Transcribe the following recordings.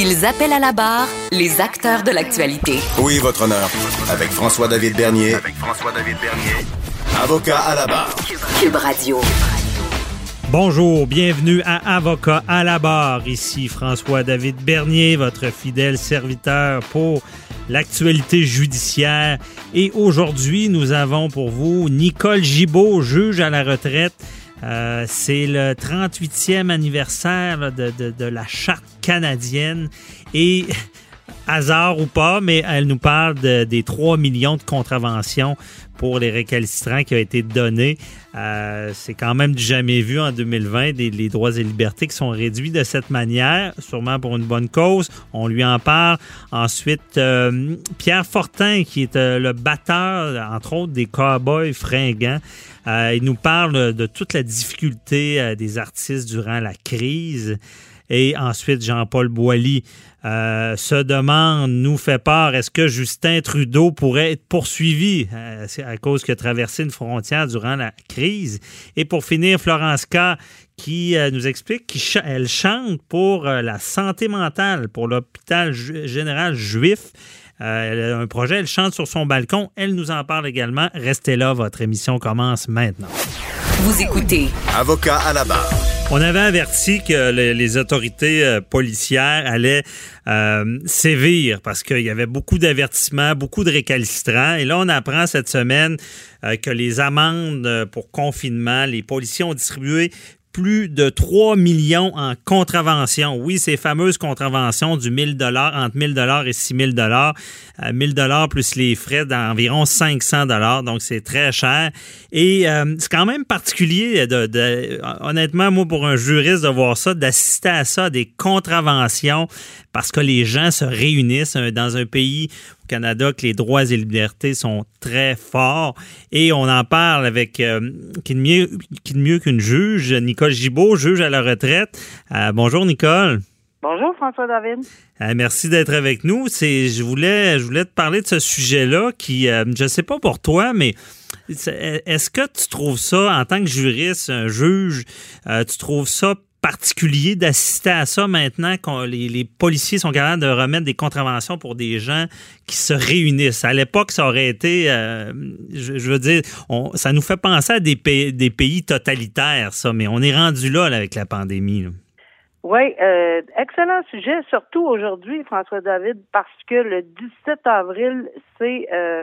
Ils appellent à la barre les acteurs de l'actualité. Oui, votre honneur. Avec François-David Bernier. Avec François-David Bernier. Avocat à la barre. Cube Radio. Bonjour, bienvenue à Avocat à la barre. Ici François-David Bernier, votre fidèle serviteur pour l'actualité judiciaire. Et aujourd'hui, nous avons pour vous Nicole Gibault, juge à la retraite. Euh, c'est le 38e anniversaire de, la charte canadienne et hasard ou pas, mais elle nous parle de- des 3 millions de contraventions pour les récalcitrants qui ont été donnés. Euh, c'est quand même du jamais vu en 2020, des, les droits et libertés qui sont réduits de cette manière, sûrement pour une bonne cause. On lui en parle. Ensuite, euh, Pierre Fortin, qui est euh, le batteur, entre autres, des Cowboys fringants. Euh, il nous parle de toute la difficulté des artistes durant la crise. Et ensuite, Jean-Paul Boilly euh, se demande, nous fait part, est-ce que Justin Trudeau pourrait être poursuivi? Euh, à cause qu'il a traversé une frontière durant la crise? Et pour finir, Florence K., qui euh, nous explique qu'elle chante pour euh, la santé mentale, pour l'hôpital ju- général juif. Euh, elle a un projet, elle chante sur son balcon. Elle nous en parle également. Restez là, votre émission commence maintenant. Vous écoutez Avocat à la barre. On avait averti que le- les autorités euh, policières allaient euh, sévir parce qu'il y avait beaucoup d'avertissements, beaucoup de récalcitrants. Et là, on apprend cette semaine euh, que les amendes pour confinement, les policiers ont distribué plus de 3 millions en contraventions. Oui, ces fameuses contraventions du 1000 dollars entre 1000 dollars et 6000 dollars, 1000 dollars plus les frais d'environ 500 dollars, donc c'est très cher. Et euh, c'est quand même particulier, de- honnêtement, moi pour un juriste de voir ça, d'assister à ça, des contraventions, parce que les gens se réunissent euh, dans un pays au Canada que les droits et libertés sont très forts. Et on en parle avec euh, qui de mieux, qu'une juge, Nicole Gibault, juge à la retraite. Euh, bonjour Nicole. Bonjour François David. Euh, merci d'être avec nous. C'est, je voulais, je voulais te parler de ce sujet-là qui, euh, je sais pas pour toi, mais est-ce que tu trouves ça en tant que juriste, un juge, euh, tu trouves ça particulier d'assister à ça maintenant quand les, policiers sont capables de remettre des contraventions pour des gens qui se réunissent? À l'époque, ça aurait été, euh, je, veux dire, ça nous fait penser à des pays, des pays totalitaires, ça, mais on est rendu là, là, avec la pandémie. là. Oui, euh, excellent sujet, surtout aujourd'hui, François David, parce que le 17 avril, c'est euh,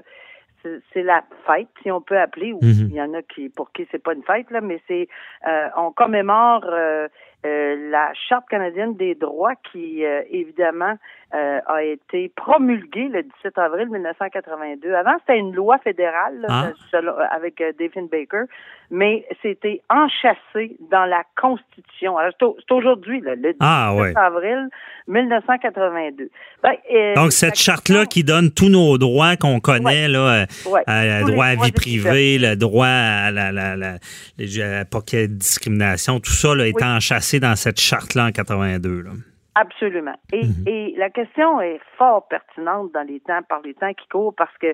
c'est- la fête, si on peut appeler, ou Mhm. il y en a qui pour qui c'est pas une fête, là, mais c'est euh, on commémore euh, euh, la Charte canadienne des droits qui, euh, évidemment, euh, a été promulguée le 17 avril 1982. Avant, c'était une loi fédérale là, selon- avec David Baker, mais c'était enchâssé dans la Constitution. Alors, c'est au- c'est aujourd'hui, là, le 17 Ah, ouais. avril 1982. Ben, Donc, la cette charte-là qui donne tous nos droits qu'on connaît, là, Ouais, tous le les droit à vie privée, le droit à la, la, la, à de discrimination, tout ça là, est Oui. enchâssé dans cette charte-là en 82. Là. Absolument. Et, Mhm. et la question est fort pertinente dans les temps, par les temps qui courent, parce que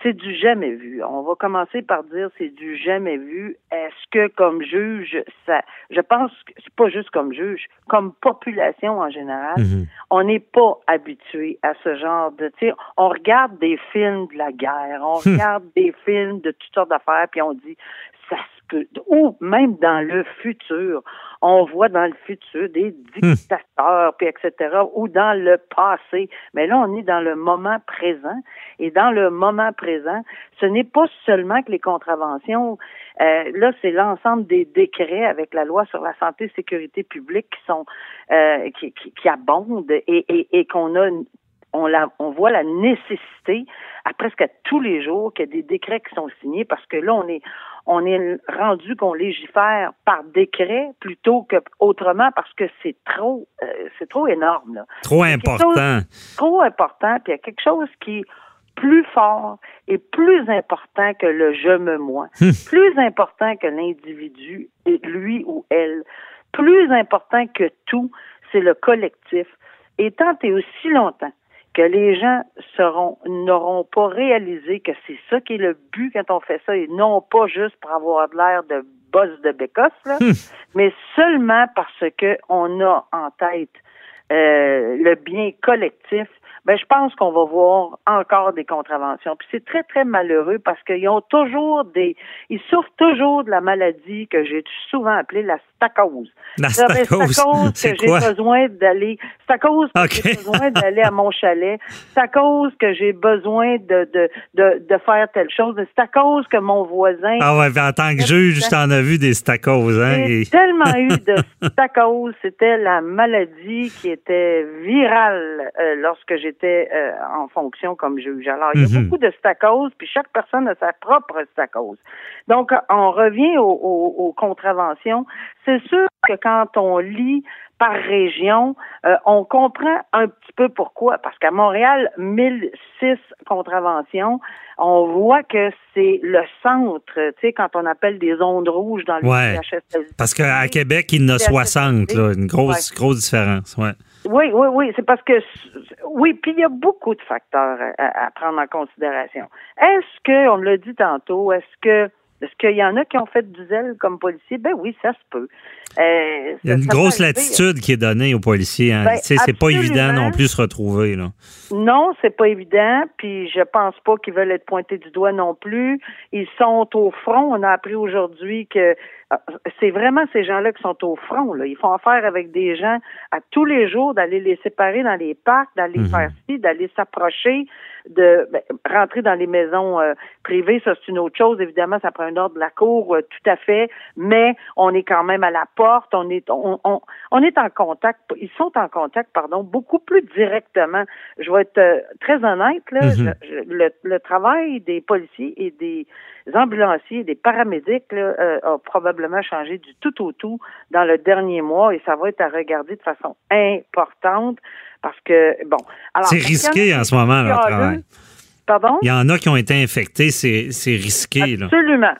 c'est du jamais vu. On va commencer par dire c'est du jamais vu. Est-ce que comme juge, ça, je pense que c'est pas juste comme juge, comme population en général, Mhm. on n'est pas habitué à ce genre de, tu on regarde des films de la guerre, on regarde des films de toutes sortes d'affaires, puis on dit ça se peut, ou même dans le futur, on voit dans le futur des dictateurs, puis etc., ou dans le passé. Mais là, on est dans le moment présent, et dans le moment présent, ce n'est pas seulement que les contraventions, euh, là, c'est l'ensemble des décrets avec la loi sur la santé et sécurité publique qui sont euh, qui, qui, qui abondent et, et, et qu'on a on, la, on voit la nécessité à presque à tous les jours qu'il y a des décrets qui sont signés parce que là, on est, on est rendu qu'on légifère par décret plutôt que autrement parce que c'est trop, euh, c'est trop énorme. Là. Trop important. Trop important, puis il y a quelque chose qui plus fort et plus important que le je me moi, Hmm. plus important que l'individu, lui ou elle, plus important que tout, c'est le collectif. Et tant et aussi longtemps que les gens seront n'auront pas réalisé que c'est ça qui est le but quand on fait ça et non pas juste pour avoir de l'air de boss de bécosse, là, Hmm. mais seulement parce que on a en tête euh, le bien collectif, ben je pense qu'on va voir encore des contraventions. Puis c'est très très malheureux parce qu'ils ont toujours des, ils souffrent toujours de la maladie que j'ai souvent appelée la stacose. La stacose, C'est à cause c'est que j'ai besoin d'aller. C'est à cause que Ok. j'ai besoin d'aller à mon chalet. C'est à cause que j'ai besoin de, de, de, de faire telle chose. C'est à cause que mon voisin Ah ouais, en tant que juge, je t'en ai vu des stacoses, hein? j'ai et- tellement eu de stacose. C'était la maladie qui était virale euh, lorsque j'étais euh, en fonction comme juge. Alors, il y a Mhm. beaucoup de stacose, puis chaque personne a sa propre stacose. Donc, on revient aux, aux- aux contraventions. C'est sûr que quand on lit par région, euh, on comprend un petit peu pourquoi. Parce qu'à Montréal, 1006 contraventions, on voit que c'est le centre, tu sais, quand on appelle des ondes rouges dans le Ouais. Parce qu'à Québec, il y en a C'est 60, là, une grosse, grosse différence. Ouais. Oui, oui, oui, c'est parce que oui, puis il y a beaucoup de facteurs à, à prendre en considération. Est-ce que, on l'a dit tantôt, est-ce que est-ce qu'il y en a qui ont fait du zèle comme policier? Ben oui, ça se peut. Euh, Il y a une grosse latitude qui est donnée aux policiers. Hein. Ben, c'est pas évident non plus de se retrouver. Là. Non, c'est pas évident, puis je pense pas qu'ils veulent être pointés du doigt non plus. Ils sont au front. On a appris aujourd'hui que euh, c'est vraiment ces gens-là qui sont au front. Là. Ils font affaire avec des gens à tous les jours, d'aller les séparer dans les parcs, d'aller Mhm. faire ci, d'aller s'approcher, de ben, rentrer dans les maisons euh, privées. Ça, c'est une autre chose. Évidemment, ça prend un ordre de la cour, euh, tout à fait. Mais on est quand même à la porte. On est, on, on, on est en contact. Ils sont en contact, pardon, beaucoup plus directement. Je vais être euh, très honnête. Là, Mhm. Je- je- le, le travail des policiers et des ambulanciers, des paramédics là, euh, a probablement changé du tout au tout dans le dernier mois et ça va être à regarder de façon importante parce que bon. C'est risqué en ce moment, leur travail. Pardon? Il y en a qui ont été infectés, c'est c'est risqué. Là. Absolument.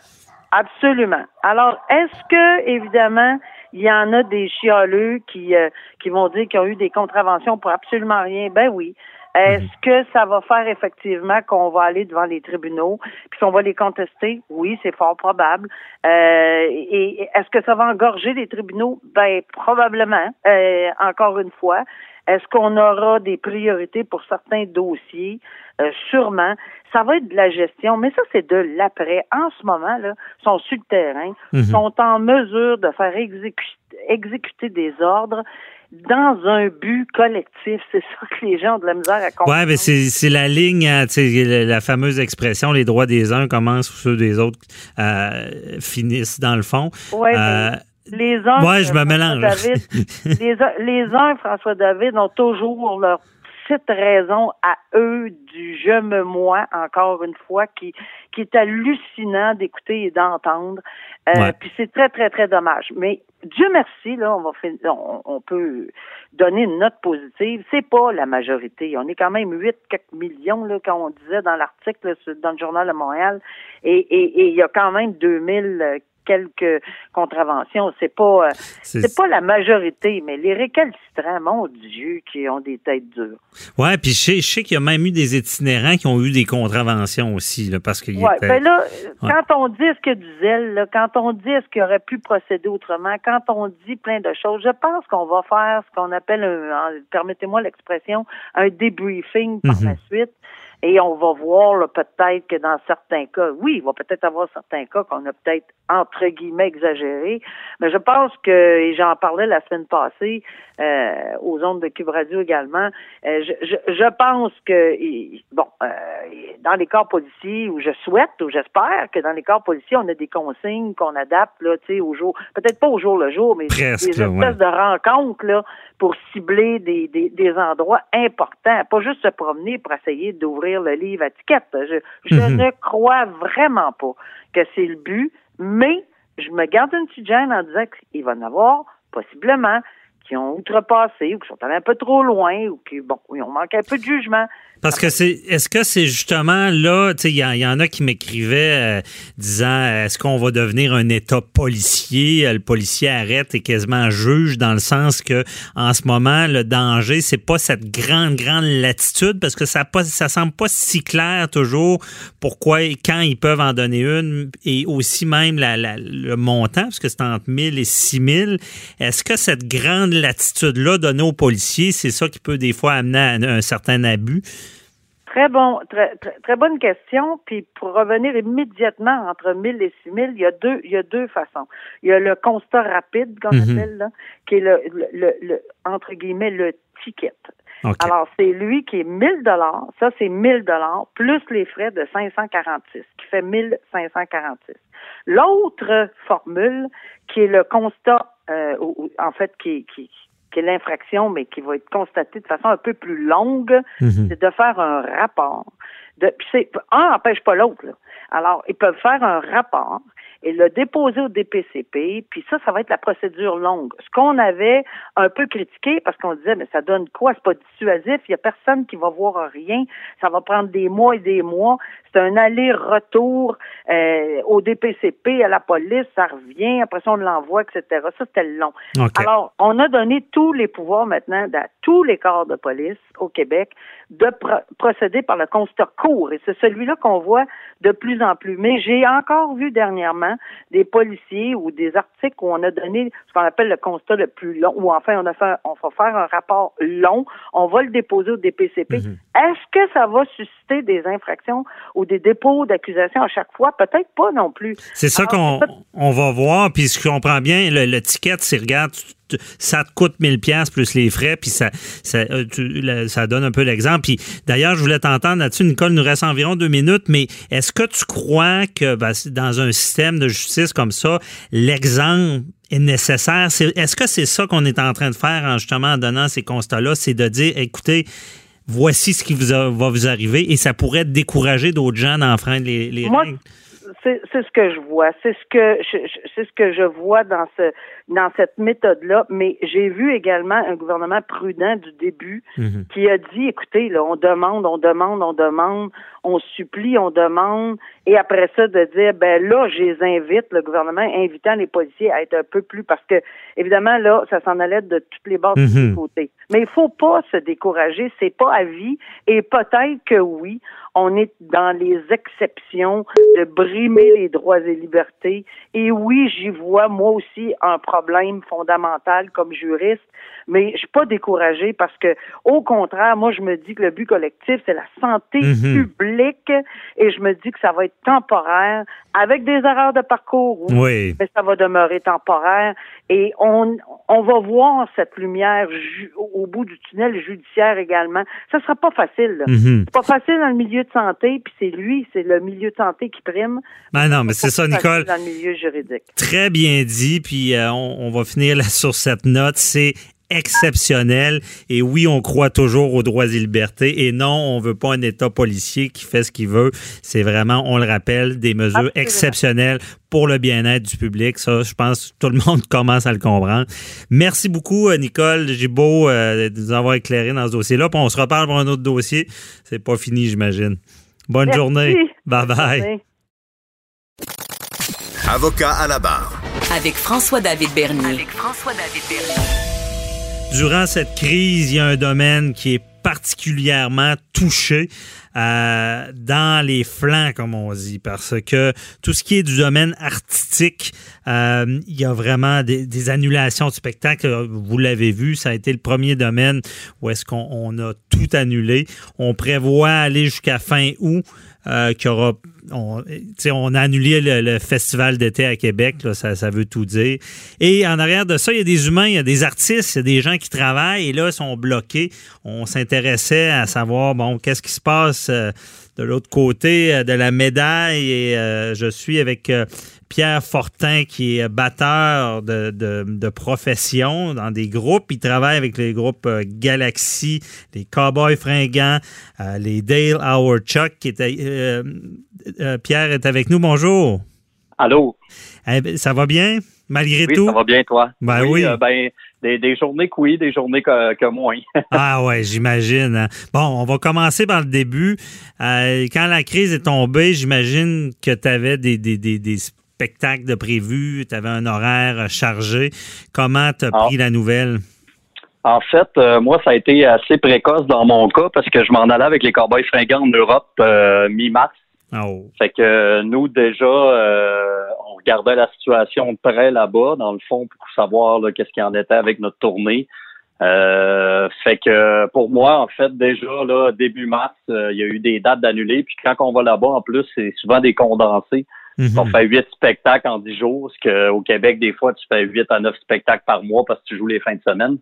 Absolument. Alors, est-ce que, évidemment, il y en a des chialeux qui, euh, qui vont dire qu'ils ont eu des contraventions pour absolument rien? Ben oui. Est-ce Mhm. que ça va faire effectivement qu'on va aller devant les tribunaux puis qu'on va les contester? Oui, c'est fort probable. Euh, et est-ce que ça va engorger les tribunaux? Ben probablement. Euh, encore une fois. Est-ce qu'on aura des priorités pour certains dossiers? Euh, sûrement. Ça va être de la gestion, mais ça, c'est de l'après. En ce moment, là, sont sur le terrain, Mhm. sont en mesure de faire exécu- exécuter des ordres dans un but collectif. C'est ça que les gens ont de la misère à comprendre. Ouais, mais c'est la ligne, hein, tu sais, la, fameuse expression les droits des uns commencent où ceux des autres euh, finissent dans le fond. Ouais, Euh, les uns, ouais, je me mélange. David, les, uns- les uns, François David, ont toujours leur petite raison à eux du je me moi, encore une fois, qui, qui est hallucinant d'écouter et d'entendre. Euh, Ouais. Puis c'est très, très, très dommage. Mais Dieu merci, là, on va on, on peut donner une note positive. C'est pas la majorité. On est quand même 8 quelques millions, là, quand on disait dans l'article dans le journal de Montréal. Et et- et il y a quand même 2000 euh, quelques contraventions. C'est pas euh, c'est- pas la majorité, mais les récalcitrants, mon Dieu, qui ont des têtes dures. ouais, puis je sais, qu'il y a même eu des itinérants qui ont eu des contraventions aussi, là, parce qu'il Ouais, était- ben là, Ouais. quand on dit y a du zèle, là, quand on dit est-ce qu'il aurait pu procéder autrement, quand on dit plein de choses, je pense qu'on va faire ce qu'on appelle, permettez-moi l'expression, un débriefing par Mhm. la suite. Et on va voir là, peut-être que dans certains cas, oui, il va peut-être avoir certains cas qu'on a peut-être entre guillemets exagéré, mais je pense que, et j'en parlais la semaine passée euh, aux ondes de Cube Radio également, euh, je, je, je pense que, et- bon, euh, dans les corps policiers, ou je souhaite, ou j'espère que dans les corps policiers, on a des consignes qu'on adapte, là, tu sais, au jour, peut-être pas au jour le jour, mais Presque, des espèces ouais. de rencontres, là, pour cibler des, des, des endroits importants, pas juste se promener pour essayer d'ouvrir le livre à ticket. Je, je Mhm. ne crois vraiment pas que c'est le but, mais je me garde une petite gêne en disant qu'il va y en avoir, possiblement, qui ont outrepassé ou qui sont allés un peu trop loin ou qui, bon, ils ont manqué un peu de jugement. Parce que c'est, est-ce que c'est justement là, tu sais, il y, en a qui m'écrivaient euh, disant, est-ce qu'on va devenir un État policier? Le policier arrête et quasiment juge dans le sens que en ce moment le danger, c'est pas cette grande grande latitude parce que ça pas, ça semble pas si clair toujours pourquoi et quand ils peuvent en donner une et aussi même la, le montant parce que c'est entre 1000 et 6000. Est-ce que cette grande latitude là donnée aux policiers, c'est ça qui peut des fois amener à un certain abus? Très bon, très, très, bonne question. Puis pour revenir immédiatement entre 1000 et 6000, il y a deux, il y a deux façons. Il y a le constat rapide qu'on mhm. appelle là, qui est le, le, le, entre guillemets le ticket. Alors c'est lui qui est 1000 dollars. Ça c'est 1000 dollars plus les frais de 546, qui fait 1546. L'autre formule qui est le constat, euh, en fait qui, qui qui est l'infraction, mais qui va être constatée de façon un peu plus longue, mhm. c'est de faire un rapport. De, c'est, un n'empêche pas l'autre. Alors, ils peuvent faire un rapport et le déposer au DPCP, puis ça, ça va être la procédure longue. Ce qu'on avait un peu critiqué, parce qu'on disait, mais ça donne quoi? C'est pas dissuasif, il y a personne qui va voir rien, ça va prendre des mois et des mois, c'est un aller-retour euh, au DPCP, à la police, ça revient, après ça, on l'envoie, etc. Ça, c'était long. Alors, on a donné tous les pouvoirs maintenant à tous les corps de police au Québec de procéder par le constat court, et c'est celui-là qu'on voit de plus en plus. Mais j'ai encore vu dernièrement des policiers ou des articles où on a donné ce qu'on appelle le constat le plus long, ou enfin on a fait, on va faire un rapport long, on va le déposer au DPCP. Mhm. Est-ce que ça va susciter des infractions ou des dépôts d'accusation à chaque fois? Peut-être pas non plus. C'est ça qu'on on va voir, puis je comprends bien, le, le ticket, c'est regarde, ça te coûte 1000 pièces plus les frais, puis ça, ça, euh, ça donne un peu l'exemple. Puis d'ailleurs, je voulais t'entendre là-dessus, Nicole, il nous reste environ deux minutes, mais est-ce que tu crois que ben, dans un système de justice comme ça, l'exemple est nécessaire? Est-ce que c'est ça qu'on est en train de faire en justement en donnant ces constats-là? C'est de dire, écoutez, voici ce qui vous va vous arriver et ça pourrait décourager d'autres gens d'enfreindre les, les règles? C'est ce que je vois. C'est ce que c'est ce que je vois dans ce dans cette méthode-là. Mais j'ai vu également un gouvernement prudent du début mhm. qui a dit écoutez, là, on demande, on demande, on demande, on supplie, on demande, et après ça de dire ben là, je les invite, le gouvernement invitant les policiers à être un peu plus parce que évidemment là, ça s'en allait de toutes les bords de tous les mhm. côtés. Mais il faut pas se décourager, c'est pas à vie, et peut-être que oui, on est dans les exceptions de brimer les droits et libertés. Et oui, j'y vois moi aussi un problème fondamental comme juriste, mais je suis pas découragée parce que, au contraire, moi je me dis que le but collectif c'est la santé mhm. publique et je me dis que ça va être temporaire avec des erreurs de parcours, oui. mais ça va demeurer temporaire et on on va voir cette lumière au bout du tunnel judiciaire également. Ça sera pas facile. Mhm. C'est pas facile dans le milieu de santé, puis c'est lui, c'est le milieu de santé qui prime. Ben non, mais c'est ça, Nicole. Dans le milieu juridique. Très bien dit, puis euh, on, va finir là sur cette note. C'est exceptionnel. Et oui, on croit toujours aux droits et libertés. Et non, on veut pas un État policier qui fait ce qu'il veut. C'est vraiment, on le rappelle, des mesures exceptionnelles pour le bien-être du public. Ça, je pense que tout le monde commence à le comprendre. Merci beaucoup, euh, Nicole Gibault, euh, de nous avoir éclairé dans ce dossier-là. Puis on se reparle pour un autre dossier. C'est pas fini, j'imagine. Bonne journée. Bye bye. Avocat à la barre. Avec François-David Bernier. Avec François-David Bernier. Durant cette crise, il y a un domaine qui est particulièrement touché euh, dans les flancs, comme on dit, parce que tout ce qui est du domaine artistique, euh, il y a vraiment des, annulations de spectacles. Vous l'avez vu, ça a été le premier domaine où est-ce qu'on a tout annulé. On prévoit aller jusqu'à fin août. Euh, aura on, a annulé le, festival d'été à Québec, ça, ça, veut tout dire. Et en arrière de ça, il y a des humains, il y a des artistes, il y a des gens qui travaillent et là, ils sont bloqués. On s'intéressait à savoir, bon, qu'est-ce qui se passe euh, de l'autre côté euh, de la médaille et euh, je suis avec Pierre Fortin, qui est batteur de, de, profession dans des groupes. Il travaille avec les groupes euh, Galaxy, les Cowboys fringants, euh, les Dale Our Chuck. Qui euh, Pierre est avec nous. Bonjour. Allô. Eh ben, ça va bien, malgré tout? ça va bien, toi? Ben oui. ben, des, journées que oui, des journées que, moins. ah ouais, j'imagine. Hein. Bon, on va commencer par le début. Euh, quand la crise est tombée, j'imagine que tu avais des, des, des, spectacles de prévus, tu avais un horaire chargé. Comment tu as ah. pris la nouvelle? En fait, euh, moi, ça a été assez précoce dans mon cas parce que je m'en allais avec les Cowboys fringants en Europe euh, mi-mars. Oh. Fait que nous, déjà, on regardait la situation de près là-bas, dans le fond, pour savoir qu'est-ce qu'il en était avec notre tournée. Euh, fait que pour moi, en fait, déjà là, début mars, euh, il y a eu des dates d'annulés. Puis quand on va là-bas, en plus, c'est souvent des condensés. Mhm. On fait huit spectacles en dix jours, ce qu'au Québec, des fois, tu fais huit à neuf spectacles par mois parce que tu joues les fins de semaine.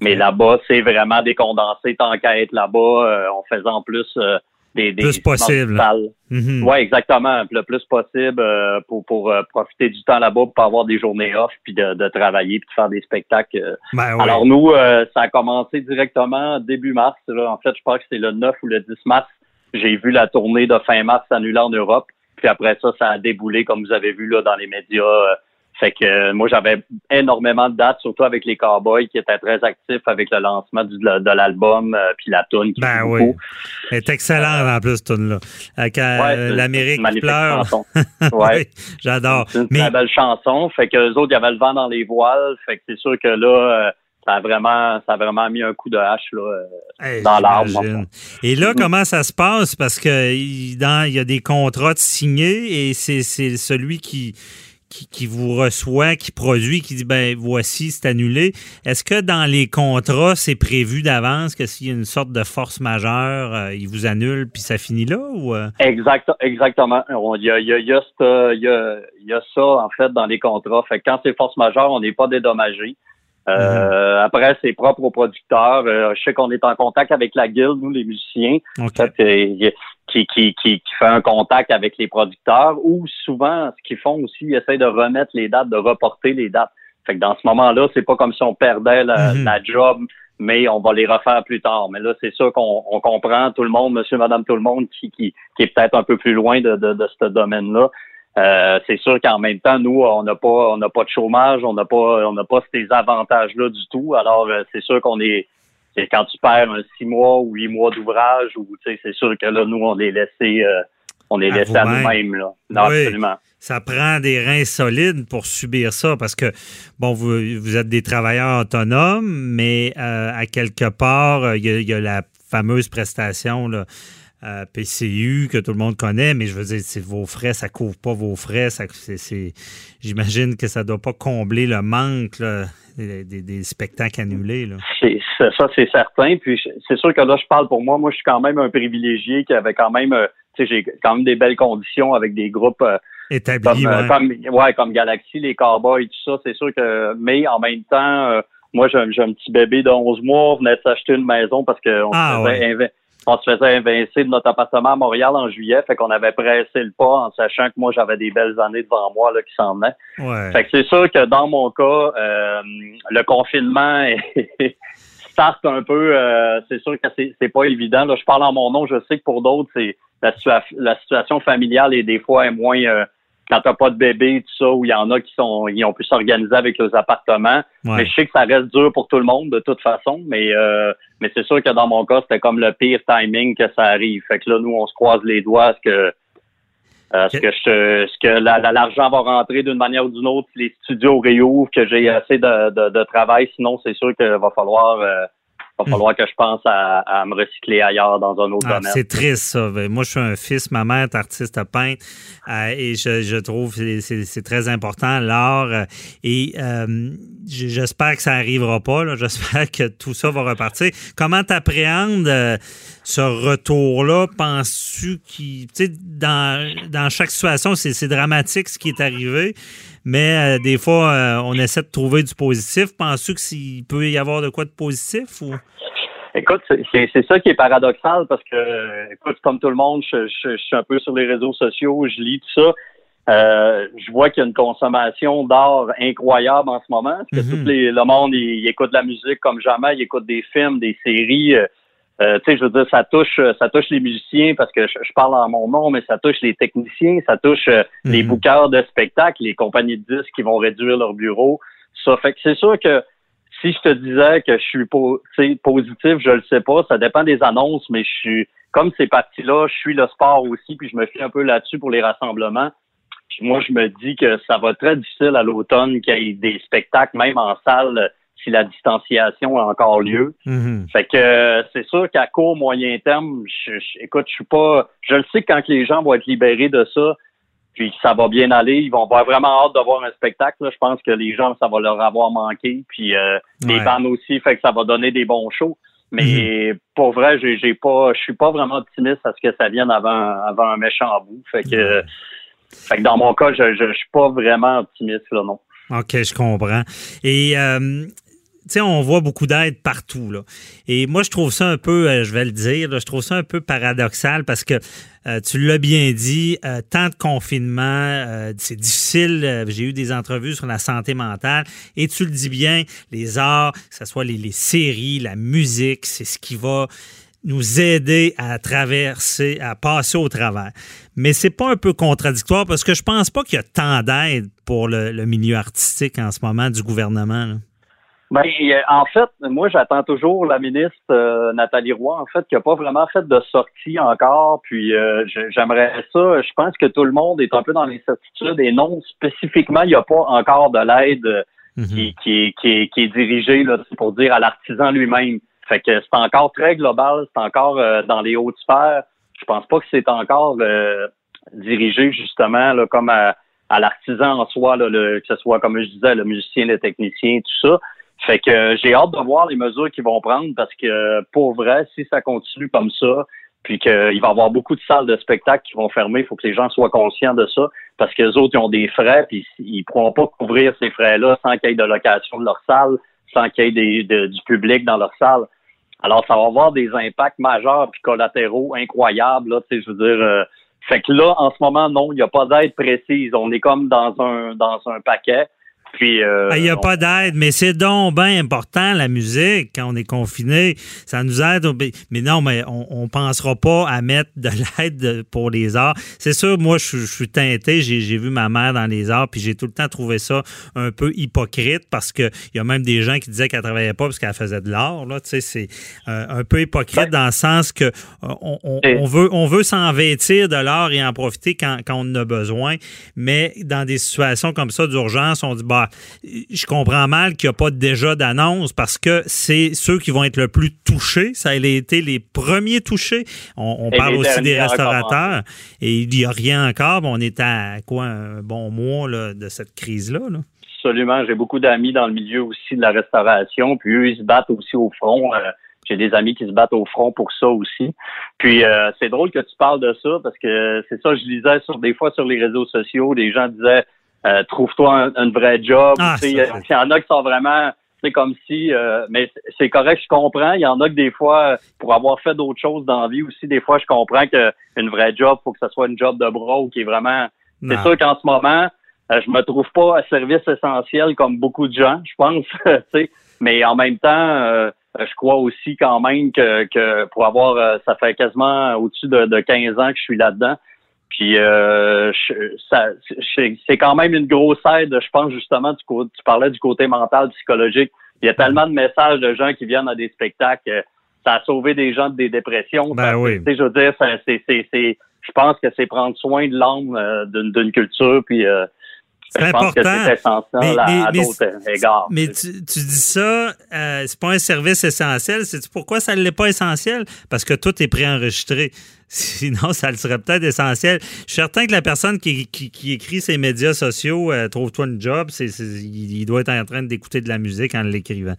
Mais là-bas, c'est vraiment des condensés tant qu'à être là-bas. Euh, on faisait en plus des, plus possible. Mhm. Oui, exactement. Le plus possible euh, pour, pour euh, profiter du temps là-bas, pour avoir des journées off, puis de, de travailler, puis de faire des spectacles. Euh. Ben Alors nous, ça a commencé directement début mars. En fait, je pense que c'est le 9 ou le 10 mars. J'ai vu la tournée de fin mars annulée en Europe. Puis après ça, ça a déboulé, comme vous avez vu là dans les médias fait que euh, moi, j'avais énormément de dates, surtout avec les Cowboys qui étaient très actifs avec le lancement du, de, l'album euh, puis la tune qui ben oui. Elle est excellente en plus, tune là. Avec euh, l'Amérique pleure. ouais. J'adore. C'est une très belle chanson. Fait que les autres, il y avait le vent dans les voiles. Fait que c'est sûr que là, ça a vraiment, ça a vraiment mis un coup de hache là, dans l'arbre. Et là, comment ça se passe? Parce que dans, il y a des contrats de signés et c'est celui qui qui, vous reçoit, qui produit, qui dit ben voici, c'est annulé. Est-ce que dans les contrats, c'est prévu d'avance que s'il y a une sorte de force majeure, euh, il vous annule puis ça finit là ou euh? Exact, exactement. Il y a, il y, a, il y, a, il y a ça en fait dans les contrats. Fait que quand c'est force majeure, on n'est pas dédommagé. Euh. Après, c'est propre aux producteurs. je sais qu'on est en contact avec la guilde, nous, les musiciens. Okay qui, qui, qui, fait un contact avec les producteurs ou souvent, ce qu'ils font aussi, ils essayent de remettre les dates, de reporter les dates. Fait que dans ce moment-là, c'est pas comme si on perdait la, mhm. la, job, mais on va les refaire plus tard. Mais là, c'est sûr qu'on on comprend tout le monde, monsieur, madame, tout le monde qui, qui, qui est peut-être un peu plus loin de, de, de ce domaine-là. Euh, c'est sûr qu'en même temps, nous, on n'a pas, on n'a pas de chômage, on n'a pas, on n'a pas ces avantages-là du tout. Alors, euh, c'est sûr qu'on est, c'est quand tu perds un six mois ou huit mois d'ouvrage, ou c'est sûr que là, nous, on est laissé, euh, on est à laissé à nous-mêmes. Là. absolument. Ça prend des reins solides pour subir ça parce que, bon, vous, vous êtes des travailleurs autonomes, mais à quelque part, il y, a la fameuse prestation là, euh, PCU que tout le monde connaît, mais je veux dire, c'est vos frais, ça couvre pas vos frais. Ça, c'est, j'imagine que ça doit pas combler le manque des, spectacles annulés. Là. C'est, ça, c'est certain. Puis c'est sûr que là, je parle pour moi. Moi, je suis quand même un privilégié qui avait quand même, euh, tu sais, j'ai quand même des belles conditions avec des groupes. Euh, Établis, comme, ouais. Comme, Galaxy, les Cowboys, tout ça. C'est sûr que, mais en même temps, moi, j'ai, un petit bébé de 11 mois, on venait de s'acheter une maison parce qu'on ah, on se faisait invincer de notre appartement à Montréal en juillet, fait qu'on avait pressé le pas en sachant que moi j'avais des belles années devant moi là, qui s'en venaient. Ouais. Fait que c'est sûr que dans mon cas, euh, le confinement start un peu. Euh, c'est sûr que c'est, pas évident. Là, je parle en mon nom. Je sais que pour d'autres, c'est la, la situation familiale est des fois est moins euh, quand t'as pas de bébé, tout ça, où il y en a qui sont, ils ont pu s'organiser avec leurs appartements. Mais je sais que ça reste dur pour tout le monde de toute façon, mais euh, mais c'est sûr que dans mon cas, c'était comme le pire timing que ça arrive. Fait que là, nous, on se croise les doigts à ce que ce que je, ce que l'argent va rentrer d'une manière ou d'une autre, les studios réouvrent, que j'ai assez de, de, de, travail. Sinon, c'est sûr qu'il va falloir euh, va hmm. falloir que je pense à, me recycler ailleurs dans un autre ah, domaine. C'est triste, ça. Ben, moi, je suis un fils, ma mère est artiste peintre euh, et je, trouve que c'est très important, l'art. Euh, et euh, j'espère que ça n'arrivera pas. J'espère que tout ça va repartir. Comment tu appréhendes ce retour-là? Penses-tu qu'il. Tu sais, dans, dans chaque situation, c'est dramatique ce qui est arrivé mais des fois, on essaie de trouver du positif. Penses-tu qu'il peut y avoir de quoi de positif ou? Écoute, c'est ça qui est paradoxal parce que, écoute, comme tout le monde, je, suis un peu sur les réseaux sociaux, je lis tout ça. Euh, je vois qu'il y a une consommation d'art incroyable en ce moment. Parce que mhm. tout les, le monde, il, écoute de la musique comme jamais, il écoute des films, des séries. Euh, euh, tu sais, je veux dire, ça touche, ça touche les musiciens parce que je, parle en mon nom, mais ça touche les techniciens, ça touche les mhm. bookers de spectacles, les compagnies de disques qui vont réduire leur bureau. Ça fait que c'est sûr que si je te disais que je suis positif, je le sais pas. Ça dépend des annonces, mais je suis comme ces parties-là, je suis le sport aussi, puis je me fie un peu là-dessus pour les rassemblements. Puis moi, je me dis que ça va être très difficile à l'automne qu'il y ait des spectacles, même en salle, si la distanciation a encore lieu. Mm-hmm. Fait que c'est sûr qu'à court, moyen terme, je, écoute, je suis pas. Je le sais que quand les gens vont être libérés de ça, puis ça va bien aller, ils vont avoir vraiment hâte de voir un spectacle. Je pense que les gens, ça va leur avoir manqué. Puis euh, les bandes aussi, fait que ça va donner des bons shows. Mais Mm-hmm. pour vrai, j'ai, j'ai pas, je suis pas vraiment optimiste à ce que ça vienne avant, avant un méchant bout. Fait que, fait que dans mon cas, je, je, suis pas vraiment optimiste là, non. OK, je comprends. Et euh, on voit beaucoup d'aide partout. Là. Et moi, je trouve ça un peu, euh, je vais le dire, je trouve ça un peu paradoxal parce que euh, tu l'as bien dit, euh, tant de confinement, c'est difficile. J'ai eu des entrevues sur la santé mentale et tu le dis bien, les arts, que ce soit les, séries, la musique, c'est ce qui va nous aider à traverser, à passer au travers. Mais c'est pas un peu contradictoire parce que je pense pas qu'il y a tant d'aide pour le, milieu artistique en ce moment du gouvernement. Ben, en fait, moi, j'attends toujours la ministre euh, Nathalie Roy, en fait, qui n'a pas vraiment fait de sortie encore. Puis, euh, j'aimerais ça. Je pense que tout le monde est un peu dans l'incertitude et non, spécifiquement, il n'y a pas encore de l'aide mm -hmm. qui, qui, qui, qui, est dirigée, là, pour dire, à l'artisan lui-même. Fait que c'est encore très global, c'est encore euh, dans les hautes sphères. Je pense pas que c'est encore euh, dirigé justement là, comme à, à l'artisan en soi, là, le, que ce soit comme je disais, le musicien, le technicien, tout ça. Fait que euh, j'ai hâte de voir les mesures qu'ils vont prendre parce que pour vrai, si ça continue comme ça, puis qu'il va y avoir beaucoup de salles de spectacle qui vont fermer, il faut que les gens soient conscients de ça parce que les autres ils ont des frais puis ils pourront pas couvrir ces frais-là sans qu'il y ait de location de leur salle, sans qu'il y ait du public dans leur salle. Alors, ça va avoir des impacts majeurs puis collatéraux incroyables. Là, je veux dire, euh, fait que là, en ce moment, non, il n'y a pas d'aide précise. On est comme dans un dans un paquet. Puis, euh, il n'y a on... pas d'aide, mais c'est donc bien important, la musique, quand on est confiné. Ça nous aide. Mais non, mais on ne pensera pas à mettre de l'aide pour les arts. C'est sûr, moi, je, je suis teinté. J'ai vu ma mère dans les arts, puis j'ai tout le temps trouvé ça un peu hypocrite parce qu'il y a même des gens qui disaient qu'elle ne travaillait pas parce qu'elle faisait de l'art. Tu sais, c'est euh, un peu hypocrite ben, dans le sens que euh, on, on, on, veut, on veut s'en vêtir de l'art et en profiter quand, quand on en a besoin. Mais dans des situations comme ça d'urgence, on dit, bah, je comprends mal qu'il n'y a pas déjà d'annonce parce que c'est ceux qui vont être le plus touchés. Ça a été les premiers touchés. On, on parle aussi des restaurateurs et il n'y a rien encore. On est à quoi un bon mois là, de cette crise-là. Là? Absolument. J'ai beaucoup d'amis dans le milieu aussi de la restauration. Puis eux, ils se battent aussi au front. Euh, j'ai des amis qui se battent au front pour ça aussi. Puis euh, c'est drôle que tu parles de ça parce que c'est ça, je lisais sur des fois sur les réseaux sociaux, des gens disaient euh, trouve-toi un, un, vrai job. Ah, il y en a qui sont vraiment c'est comme si euh, mais c'est correct, je comprends. Il y en a que des fois, pour avoir fait d'autres choses dans la vie aussi, des fois je comprends que une vraie job, faut que ce soit une job de bras ou qui est vraiment. C'est sûr qu'en ce moment, euh, je me trouve pas à service essentiel comme beaucoup de gens, je pense. mais en même temps, je crois aussi quand même que, que pour avoir ça fait quasiment au-dessus de, de 15 ans que je suis là-dedans. Puis euh, c'est quand même une grosse aide, je pense justement, tu, tu parlais du côté mental, psychologique. Il y a tellement de messages de gens qui viennent à des spectacles. Ça a sauvé des gens de des dépressions. Ben oui. Je veux dire, c'est, je pense que c'est prendre soin de l'âme euh, d'une culture. Puis euh, je important. pense que c'est essentiel mais, à, mais, à d'autres égards. Mais tu, tu, dis ça, euh, c'est pas un service essentiel. C'est pourquoi ça ne l'est pas essentiel? Parce que tout est préenregistré. Sinon, ça le serait peut-être essentiel. Je suis certain que la personne qui, qui, qui écrit ses médias sociaux, euh, trouve-toi une job, il doit être en train d'écouter de la musique en l'écrivant.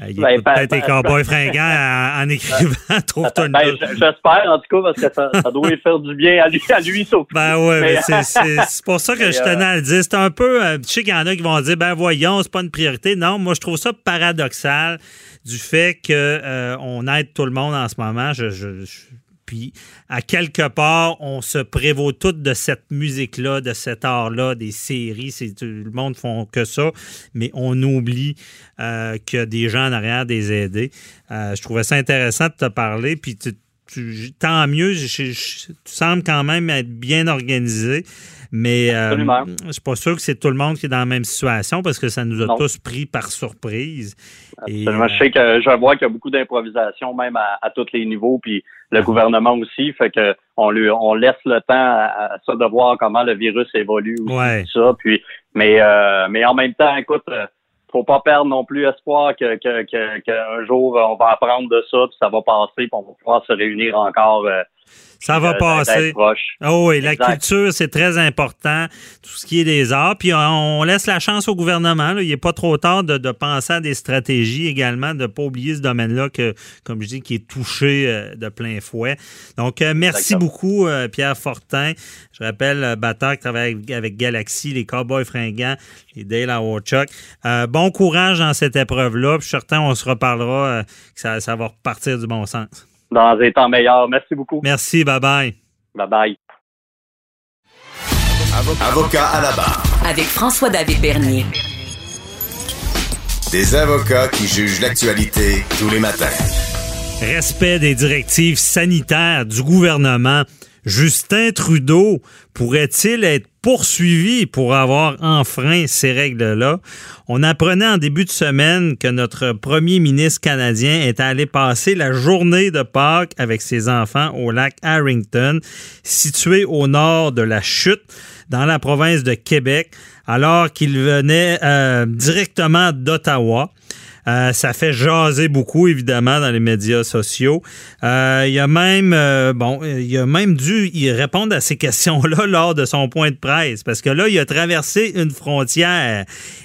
Euh, il Ben, écoute ben, peut-être ben, des cowboys ben, fringants en, en écrivant trouve-toi une Ben, J'espère en tout cas parce que ça, ça doit lui faire du bien à lui, à lui surtout. Ben Mais- c'est- pour ça que je tenais à le dire. C'est un peu, euh, je sais qu'il y en a qui vont dire, ben voyons, c'est pas une priorité. Non, moi je trouve ça paradoxal du fait que euh, aide tout le monde en ce moment. Je, je- je- puis à quelque part, on se prévaut tout de cette musique-là, de cet art-là, des séries. C'est tout le monde font que ça, mais on oublie euh, qu'il y a des gens en arrière des aider. Euh, je trouvais ça intéressant de te parler. Puis tu- tu- tant mieux, je- je- tu sembles quand même être bien organisé. Mais euh, je suis pas sûr que c'est tout le monde qui est dans la même situation parce que ça nous a Non. tous pris par surprise. Et, Absolument. Je sais que je vois qu'il y a beaucoup d'improvisation même à, à tous les niveaux, puis le gouvernement aussi, fait que on lui on laisse le temps à, à ça de voir comment le virus évolue aussi, Ouais. tout ça. Puis mais euh, mais en même temps, écoute, euh, faut pas perdre non plus espoir que que que qu'un jour on va apprendre de ça, puis ça va passer, puis on va pouvoir se réunir encore. euh, ça va passer. Oh oui, la culture, c'est très important. Tout ce qui est des arts. Puis on, laisse la chance au gouvernement. là. Il n'est pas trop tard de, de penser à des stratégies également, de ne pas oublier ce domaine-là que, comme je dis, qui est touché euh, de plein fouet. Donc, euh, merci Exactement. beaucoup, euh, Pierre Fortin. Je rappelle, batteur qui travaille avec, avec Galaxy, les Cowboys fringants, les Dale Howard Euh, bon courage dans cette épreuve-là. Puis je suis certain on se reparlera, que ça, ça va repartir du bon sens. Dans des temps meilleurs. Merci beaucoup. Merci, bye-bye. Bye bye. Avocat à la barre. Avec François-David Bernier. Des avocats qui jugent l'actualité tous les matins. Respect des directives sanitaires du gouvernement. Justin Trudeau pourrait-il être poursuivi pour avoir enfreint ces règles-là? On apprenait en début de semaine que notre premier ministre canadien est allé passer la journée de Pâques avec ses enfants au lac Harrington, situé au nord de la chute, dans la province de Québec, alors qu'il venait euh, directement d'Ottawa. Euh, ça fait jaser beaucoup, évidemment, dans les médias sociaux. Euh, il a même, euh, bon, il a même dû y répondre à ces questions-là lors de son point de presse, parce que là, il a traversé une frontière.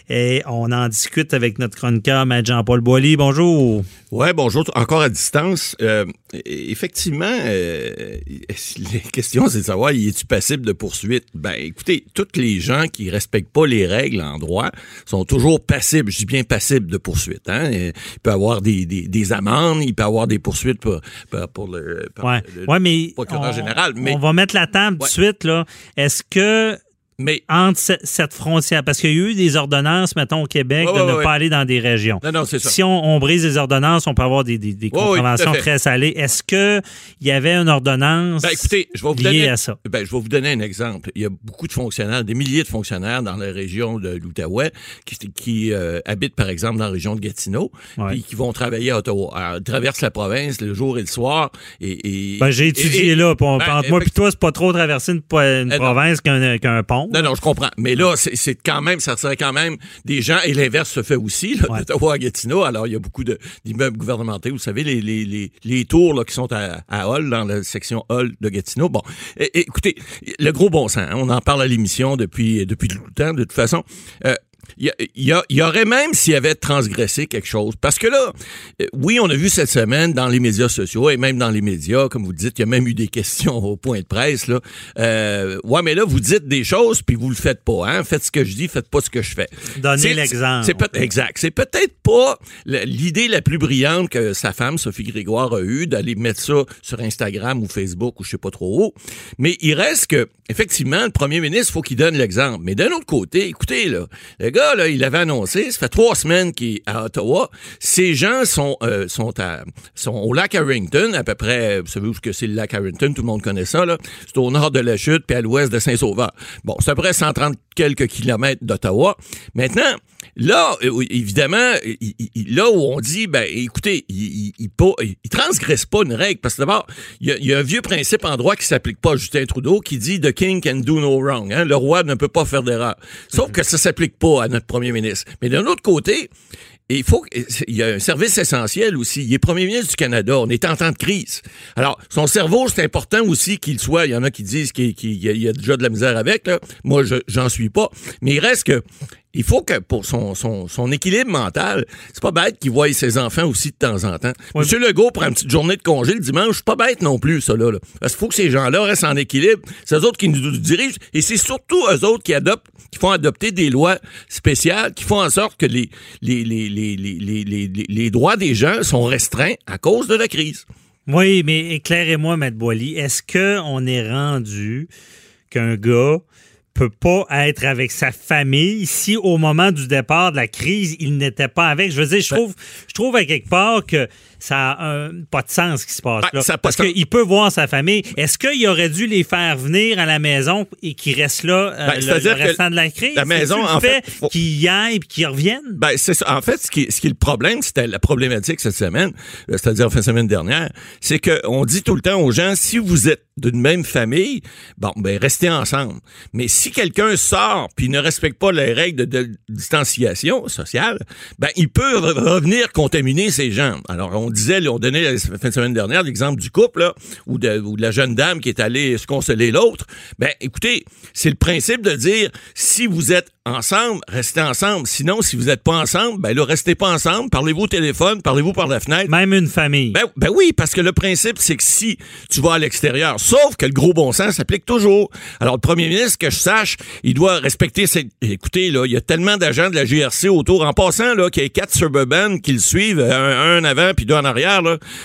Et on en discute avec notre chroniqueur, Maître Jean-Paul Boilly. Bonjour. Ouais, bonjour. Encore à distance. Euh, effectivement, euh, la question, c'est de savoir, y es-tu passible de poursuite? Ben, écoutez, tous les gens qui respectent pas les règles en droit sont toujours passibles. Je dis bien passibles de poursuite. Hein? Il peut y avoir des, des, des amendes, il peut y avoir des poursuites pour, pour, pour le, par Ouais, le ouais mais, procureur on, général. Mais, on va mettre la table tout de Ouais. suite. là. Est-ce que mais entre ce- cette frontière, parce qu'il y a eu des ordonnances, mettons, au Québec, Ouais, de ouais, ne ouais. pas aller dans des régions. non, non, c'est ça. Si on, on brise les ordonnances, on peut avoir des, des, des oui, contraventions très salées. Est-ce qu'il y avait une ordonnance Ben, écoutez, je vais vous liée donner, à ça? Ben, je vais vous donner un exemple. Il y a beaucoup de fonctionnaires, des milliers de fonctionnaires dans la région de l'Outaouais qui, qui euh, habitent, par exemple, dans la région de Gatineau, puis qui vont travailler à Ottawa. Alors, ils traversent la province le jour et le soir. Et, et- Ben, j'ai étudié et- là. puis on- ben, entre moi et toi, c'est pas trop traverser une, Eh province qu'un qu'un pont. Non, non, je comprends. Mais là, c'est quand même, ça serait quand même des gens, et l'inverse se fait aussi, là, Ouais. d'Ottawa à Gatineau. Alors, il y a beaucoup d'immeubles gouvernementaux. Vous savez, les, les, les, les tours là, qui sont à, à Hull, dans la section Hull de Gatineau. Bon, é- écoutez, le gros bon sens, hein, on en parle à l'émission depuis, depuis tout le temps, de toute façon. Euh, il y, y, y aurait même s'il avait transgressé quelque chose. Parce que là, euh, oui, on a vu cette semaine dans les médias sociaux et même dans les médias, comme vous dites, il y a même eu des questions au point de presse. Là. Euh, ouais, mais là, vous dites des choses puis vous le faites pas. Hein? Faites ce que je dis, faites pas ce que je fais. Donnez l'exemple. Exact. C'est peut-être pas l'idée la plus brillante que sa femme, Sophie Grégoire, a eue d'aller mettre ça sur Instagram ou Facebook ou je sais pas trop où. Mais il reste que, effectivement, le premier ministre, faut qu'il donne l'exemple. Mais d'un autre côté, écoutez, là, le là, il avait annoncé, ça fait trois semaines qu'il est à Ottawa. Ces gens sont, euh, sont, à, sont au lac Harrington, à peu près, vous savez où c'est le lac Harrington, tout le monde connaît ça, là. C'est au nord de la chute, puis à l'ouest de Saint-Sauveur. Bon, c'est à peu près 130 quelques kilomètres d'Ottawa. Maintenant, là, euh, évidemment, il- là où on dit, ben, écoutez, il, il transgresse pas une règle, parce que d'abord, il y, a, un vieux principe en droit qui s'applique pas à Justin Trudeau, qui dit The king can do no wrong. Hein? Le roi ne peut pas faire d'erreur. Sauf que ça s'applique pas à notre premier ministre. Mais d'un autre côté, il faut il y a un service essentiel aussi. Il est premier ministre du Canada. On est en temps de crise. Alors, son cerveau, c'est important aussi qu'il soit. Il y en a qui disent qu'il y, a- déjà de la misère avec. Là. Moi, je j'en suis pas. Mais il reste que il faut que pour son, son, son équilibre mental, c'est pas bête qu'il voie ses enfants aussi de temps en temps. Ouais. Monsieur Legault prend une petite journée de congé le dimanche, c'est pas bête non plus, ça là. Parce qu'il faut que ces gens-là restent en équilibre. C'est eux autres qui nous dirigent et c'est surtout eux autres qui adoptent, qui font adopter des lois spéciales, qui font en sorte que les, les, les, les, les, les, les, les- les droits des gens sont restreints à cause de la crise. Oui, mais éclairez-moi, Maître Boily, est-ce qu'on est rendu qu'un gars peut pas être avec sa famille si au moment du départ de la crise, il n'était pas avec? Je veux dire, je trouve, je trouve à quelque part que ça a pas de sens ce qui se passe Ben, là. ça Parce qu'il peut voir sa famille. Est-ce qu'il aurait dû les faire venir à la maison et qu'ils restent là euh, Ben, le, le restant de la crise? la maison, en fait, faut- qu'ils y aillent et qu'ils reviennent? Ben, c'est ça. En fait, ce qui, ce qui est le problème, c'était la problématique cette semaine, euh, c'est-à-dire fin de semaine dernière, c'est qu'on dit tout le temps aux gens, si vous êtes d'une même famille, bon, ben, restez ensemble. Mais si quelqu'un sort puis ne respecte pas les règles de, de distanciation sociale, ben, il peut re- revenir contaminer ces gens. Alors, on disait, là, on donnait la fin de semaine dernière l'exemple du couple, là, ou de, ou de la jeune dame qui est allée se consoler l'autre. Ben, écoutez, c'est le principe de dire, si vous êtes ensemble, restez ensemble. Sinon, si vous n'êtes pas ensemble, ben là, restez pas ensemble. Parlez-vous au téléphone, parlez-vous par la fenêtre. Même une famille. Ben, ben oui, parce que le principe, c'est que si tu vas à l'extérieur, sauf que le gros bon sens s'applique toujours. Alors, le premier ministre, que je sache, il doit respecter ses... Écoutez, là, il y a tellement d'agents de la GRC autour. En passant, là, qu'il y ait quatre Suburban qui le suivent, un, un avant puis deux en arrière,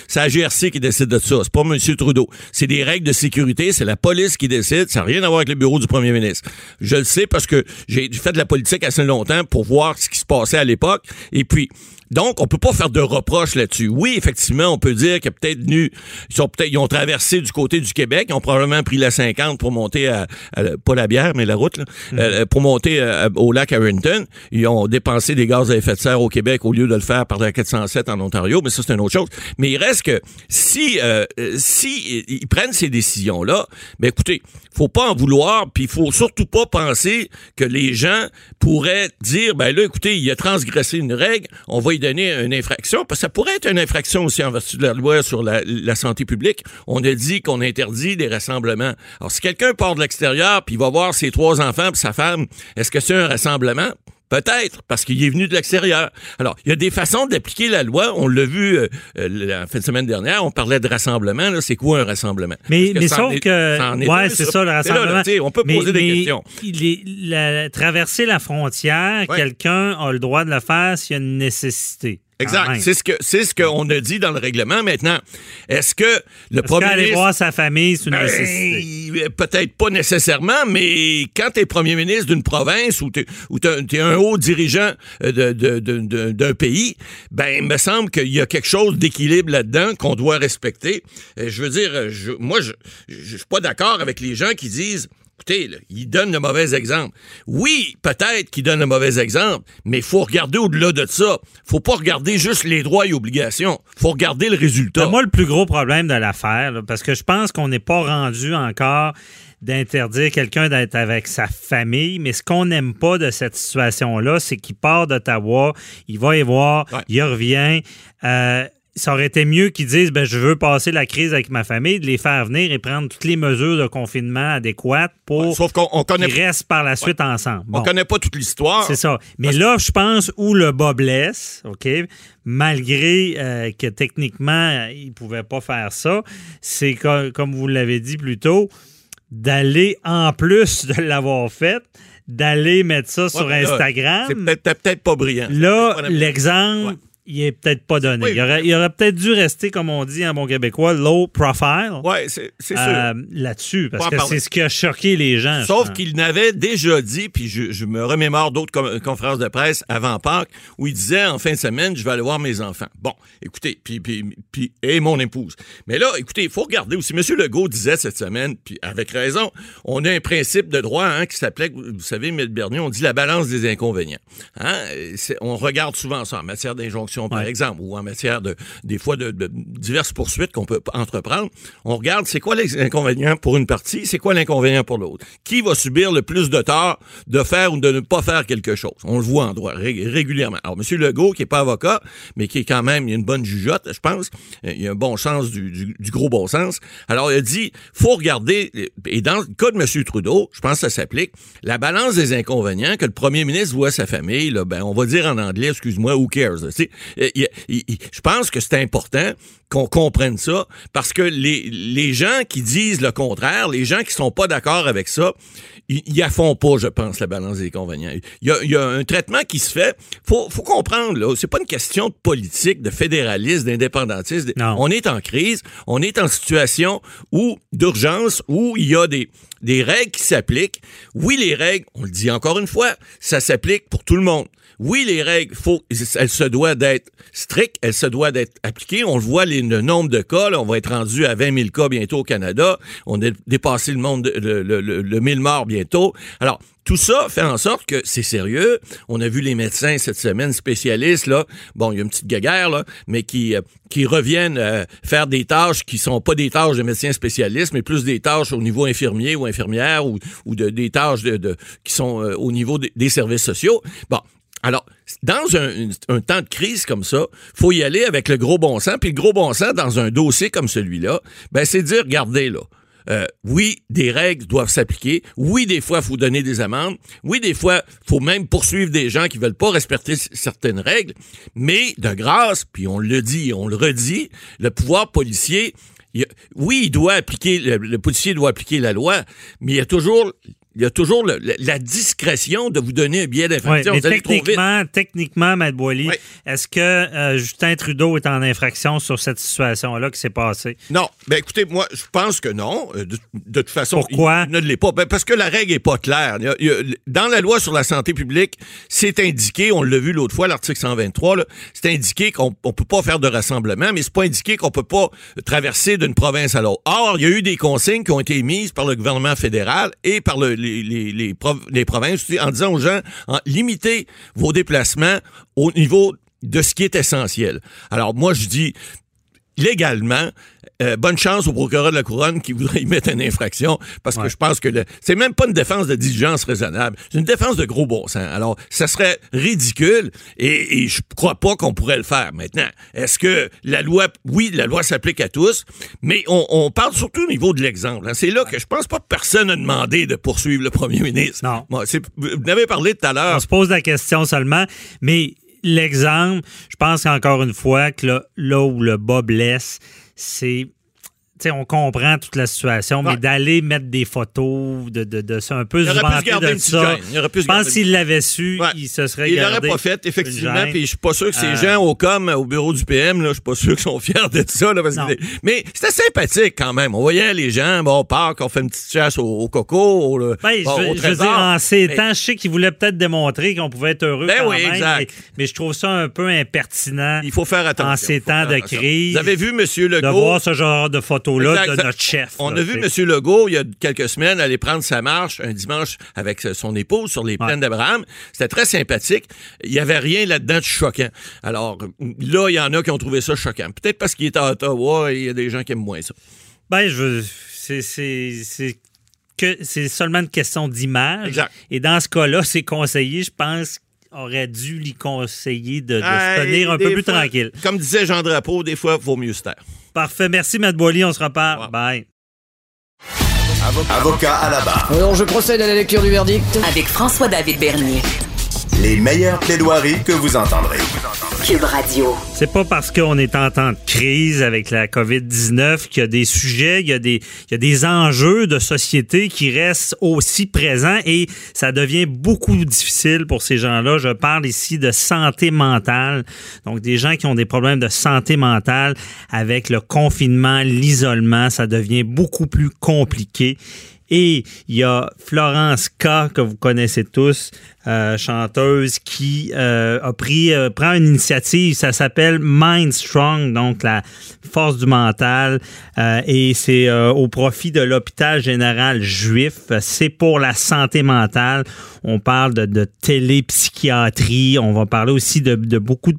c'est la GRC qui décide de ça. C'est pas M. Trudeau. C'est des règles de sécurité, c'est la police qui décide. Ça n'a rien à voir avec le bureau du premier ministre. Je le sais parce que j'ai fait de la politique assez longtemps pour voir ce qui se passait à l'époque. Et puis, donc, on peut pas faire de reproches là-dessus. Oui, effectivement, on peut dire y a peut-être ils sont peut-être, ils ont traversé du côté du Québec, ils ont probablement pris la 50 pour monter à, à- pas la bière, mais la route, là, euh, pour monter euh, au lac Harrington. Ils ont dépensé des gaz à effet de serre au Québec au lieu de le faire par la 407 en Ontario, mais ça, c'est une autre chose. Mais il reste que si, euh, euh, si ils prennent ces décisions-là, ben écoutez, faut pas en vouloir, puis il faut surtout pas penser que les gens pourraient dire, ben là, écoutez, il a transgressé une règle, on va lui donner une infraction, parce que ça pourrait être une infraction aussi en vertu de la loi sur la, santé publique. On a dit qu'on interdit des rassemblements. Alors, si quelqu'un part de l'extérieur, puis il va voir ses trois enfants puis sa femme, est-ce que c'est un rassemblement? Peut-être, parce qu'il est venu de l'extérieur. Alors, il y a des façons d'appliquer la loi. On l'a vu euh, euh, la fin de semaine dernière, on parlait de rassemblement. Là, c'est quoi un rassemblement? Mais, que mais sauf est- que. ouais, c'est ça, le là, là, rassemblement. tu sais, on peut Mais- poser des mais questions. il est- la- traverser la frontière, Ouais. quelqu'un a le droit de le faire s'il y a une nécessité. Exact. C'est ce que c'est ce qu'on a dit dans le règlement. Maintenant, est-ce que le premier ministre voir sa famille, c'est une Ben, nécessité? Peut-être pas nécessairement, mais quand tu es premier ministre d'une province ou tu es, un haut dirigeant de- de- de- de- d'un pays, ben il me semble qu'il y a quelque chose d'équilibre là-dedans qu'on doit respecter. Je veux dire, euh, je- moi, je je suis pas d'accord avec les gens qui disent Écoutez, là, ils donnent le mauvais exemple. Oui, peut-être qu'ils donnent le mauvais exemple, mais il faut regarder au-delà de ça. faut pas regarder juste les droits et obligations. faut regarder le résultat. Ben, moi, le plus gros problème de l'affaire, parce que je pense qu'on n'est pas rendu encore d'interdire quelqu'un d'être avec sa famille, mais ce qu'on n'aime pas de cette situation-là, c'est qu'il part d'Ottawa, il va y voir, Ouais. il revient. Euh, ça aurait été mieux qu'ils disent ben, je veux passer la crise avec ma famille, de les faire venir et prendre toutes les mesures de confinement adéquates pour Sauf qu'on on connaît, qu'ils restent par la suite ensemble. on Bon. connaît pas toute l'histoire. C'est ça. Mais là, je pense où le bas blesse, OK, malgré euh, que techniquement, euh, il ne pouvait pas faire ça, c'est co- comme vous l'avez dit plus tôt, d'aller, en plus de l'avoir fait, d'aller mettre ça sur Ouais, Instagram. C'est peut-être pas brillant. Là, l'exemple. Il est peut-être pas donné. Oui. Il aurait, aurait peut-être dû rester, comme on dit en bon québécois, low profile Ouais, c'est c'est sûr. euh, là-dessus, parce Pas que c'est ce qui a choqué les gens. Sauf qu'il n'avait déjà dit, puis je, je me remémore d'autres conférences de presse avant Pâques, où il disait en fin de semaine, je vais aller voir mes enfants. Bon, écoutez, puis, puis, puis et mon épouse. Mais là, écoutez, il faut regarder aussi. M. Legault disait cette semaine, puis avec raison, on a un principe de droit hein, qui s'appelait, vous savez, M. Bernier, on dit la balance des inconvénients. Hein? C'est- On regarde souvent ça en matière d'injonction, par Ouais. exemple, ou en matière de des fois de, de diverses poursuites qu'on peut entreprendre. On regarde c'est quoi les inconvénients pour une partie, c'est quoi l'inconvénient pour l'autre. Qui va subir le plus de tort de faire ou de ne pas faire quelque chose? On le voit en droit ré- régulièrement. Alors, M. Legault, qui est pas avocat, mais qui est quand même, il a une bonne jugeote, je pense, euh, il a un bon sens du, du- du gros bon sens. Alors, il a dit, faut regarder, et dans le cas de M. Trudeau, je pense que ça s'applique, la balance des inconvénients, que le premier ministre voit sa famille, là, ben, on va dire en anglais, excuse-moi, who cares? là, il- il- il- je pense que c'est important qu'on comprenne ça, parce que les, les gens qui disent le contraire, les gens qui sont pas d'accord avec ça, ils ils affont pas, je pense, la balance des inconvénients. Il y a, il y a un traitement qui se fait. Faut, faut comprendre, là, c'est pas une question de politique, de fédéralisme, d'indépendantisme. On est en crise, on est en situation où d'urgence, où il y a des des règles qui s'appliquent. Oui, les règles, on le dit encore une fois, ça s'applique pour tout le monde. Oui, les règles, faut, elles se doivent d'être strictes, elles se doivent d'être appliquées. On le voit, le nombre de cas, on va être rendu à 20 000 cas bientôt au Canada. On a dépassé le monde, de- le, le, le, le 1000 morts bientôt. Alors, tout ça fait en sorte que c'est sérieux. On a vu les médecins cette semaine spécialistes là. Bon, il y a une petite guéguerre là, mais qui euh, qui reviennent euh, faire des tâches qui sont pas des tâches de médecins spécialistes, mais plus des tâches au niveau infirmier ou infirmière ou, ou de, des tâches de, de- qui sont euh, au niveau des- des services sociaux. Bon, alors, dans un, temps de crise comme ça, faut y aller avec le gros bon sens. Puis le gros bon sens dans un dossier comme celui-là, ben c'est dire, regardez là. euh, oui, des règles doivent s'appliquer. Oui, des fois, il faut donner des amendes. Oui, des fois, faut même poursuivre des gens qui veulent pas respecter certaines règles. Mais de grâce, puis on le dit, on le redit, le pouvoir policier, il- oui, il doit appliquer, le policier doit appliquer la loi, mais il y a toujours, il y a toujours le- le- la discrétion de vous donner un billet d'infraction. techniquement, techniquement, Matt Boily, Oui. est-ce que euh, Justin Trudeau est en infraction sur cette situation-là qui s'est passée? Non, ben écoutez, moi, je pense que non. Euh, De, de toute façon, Pourquoi? il ne l'est pas. Ben, parce que la règle est pas claire. Il y a- il y a- dans la loi sur la santé publique, c'est indiqué, on l'a vu l'autre fois, l'article 123, là, c'est indiqué qu'on on peut pas faire de rassemblement, mais c'est pas indiqué qu'on peut pas traverser d'une province à l'autre. Or, il y a eu des consignes qui ont été émises par le gouvernement fédéral et par le- les, les, les, prov- les provinces en disant aux gens, en, limitez vos déplacements au niveau de ce qui est essentiel. Alors, moi, je dis, légalement, euh, bonne chance au procureur de la couronne qui voudrait y mettre une infraction parce que je pense que le- c'est même pas une défense de diligence raisonnable, c'est une défense de gros bon sens. Alors, ça serait ridicule et, et je crois pas qu'on pourrait le faire. Maintenant, est-ce que la loi, oui, la loi s'applique à tous, mais on, on parle surtout au niveau de l'exemple. hein. C'est là que je pense pas que personne n'a demandé de poursuivre le premier ministre. Non. Vous avez parlé tout à l'heure. On se pose la question seulement, mais l'exemple, je pense encore une fois que là, là où le bas blesse, c'est. On comprend toute la situation, mais d'aller mettre des photos de, de, de ça, un peu Il se vanter de ça. Il Je pense s'il l'avait su, Ouais. il se serait Il gardé. l'aurait pas fait, effectivement. Puis je suis pas sûr que ces Euh, gens au com, au bureau du PM, je suis pas sûr qu'ils sont fiers de ça. Là, parce que Non. c'est- mais c'était sympathique quand même. On voyait les gens, bon, on part, on fait une petite chasse au, au coco, au, Ben, bon, je, veux- je dire, en ces Mais- temps, je sais qu'il voulait peut-être démontrer qu'on pouvait être heureux Ben quand oui, même, exact. Mais, mais je trouve ça un peu impertinent Il faut faire attention. en ces Il temps de crise Vous avez vu M. de Legault? voir ce genre de photos-là Exact. de Ça- notre chef. On là, a vu. M. Legault, il y a quelques semaines, aller prendre sa marche un dimanche avec son épouse sur les plaines d'Abraham. C'était très sympathique. Il n'y avait rien là-dedans de choquant. Alors, là, il y en a qui ont trouvé ça choquant. Peut-être parce qu'il est à Ottawa et il y a des gens qui aiment moins ça. Ben, je veux. C'est. c'est- c'est que c'est seulement une question d'image. Et dans ce cas-là, ses conseillers, je pense, auraient dû lui conseiller de, de se tenir un peu plus tranquille. Comme disait Jean Drapeau, des fois, il vaut mieux se taire. Parfait. Merci, Matt Boily. On se. Ouais. Bye. Avocat à la barre. Alors je procède à la lecture du verdict. Avec François-David Bernier. Les meilleures plaidoiries que vous entendrez. Cube Radio. C'est pas parce qu'on est en temps de crise avec la COVID-19 qu'il y a des sujets, il y a des, il y a des enjeux de société qui restent aussi présents et ça devient beaucoup difficile pour ces gens-là. Je parle ici de santé mentale. Donc, des gens qui ont des problèmes de santé mentale avec le confinement, l'isolement, ça devient beaucoup plus compliqué. Et il y a Florence K, que vous connaissez tous, euh, chanteuse, qui euh, a pris, euh, prend une initiative, ça s'appelle Mind Strong, donc la force du mental, et c'est au profit de l'hôpital général juif. C'est pour la santé mentale. On parle de, télépsychiatrie, on va parler aussi de, de beaucoup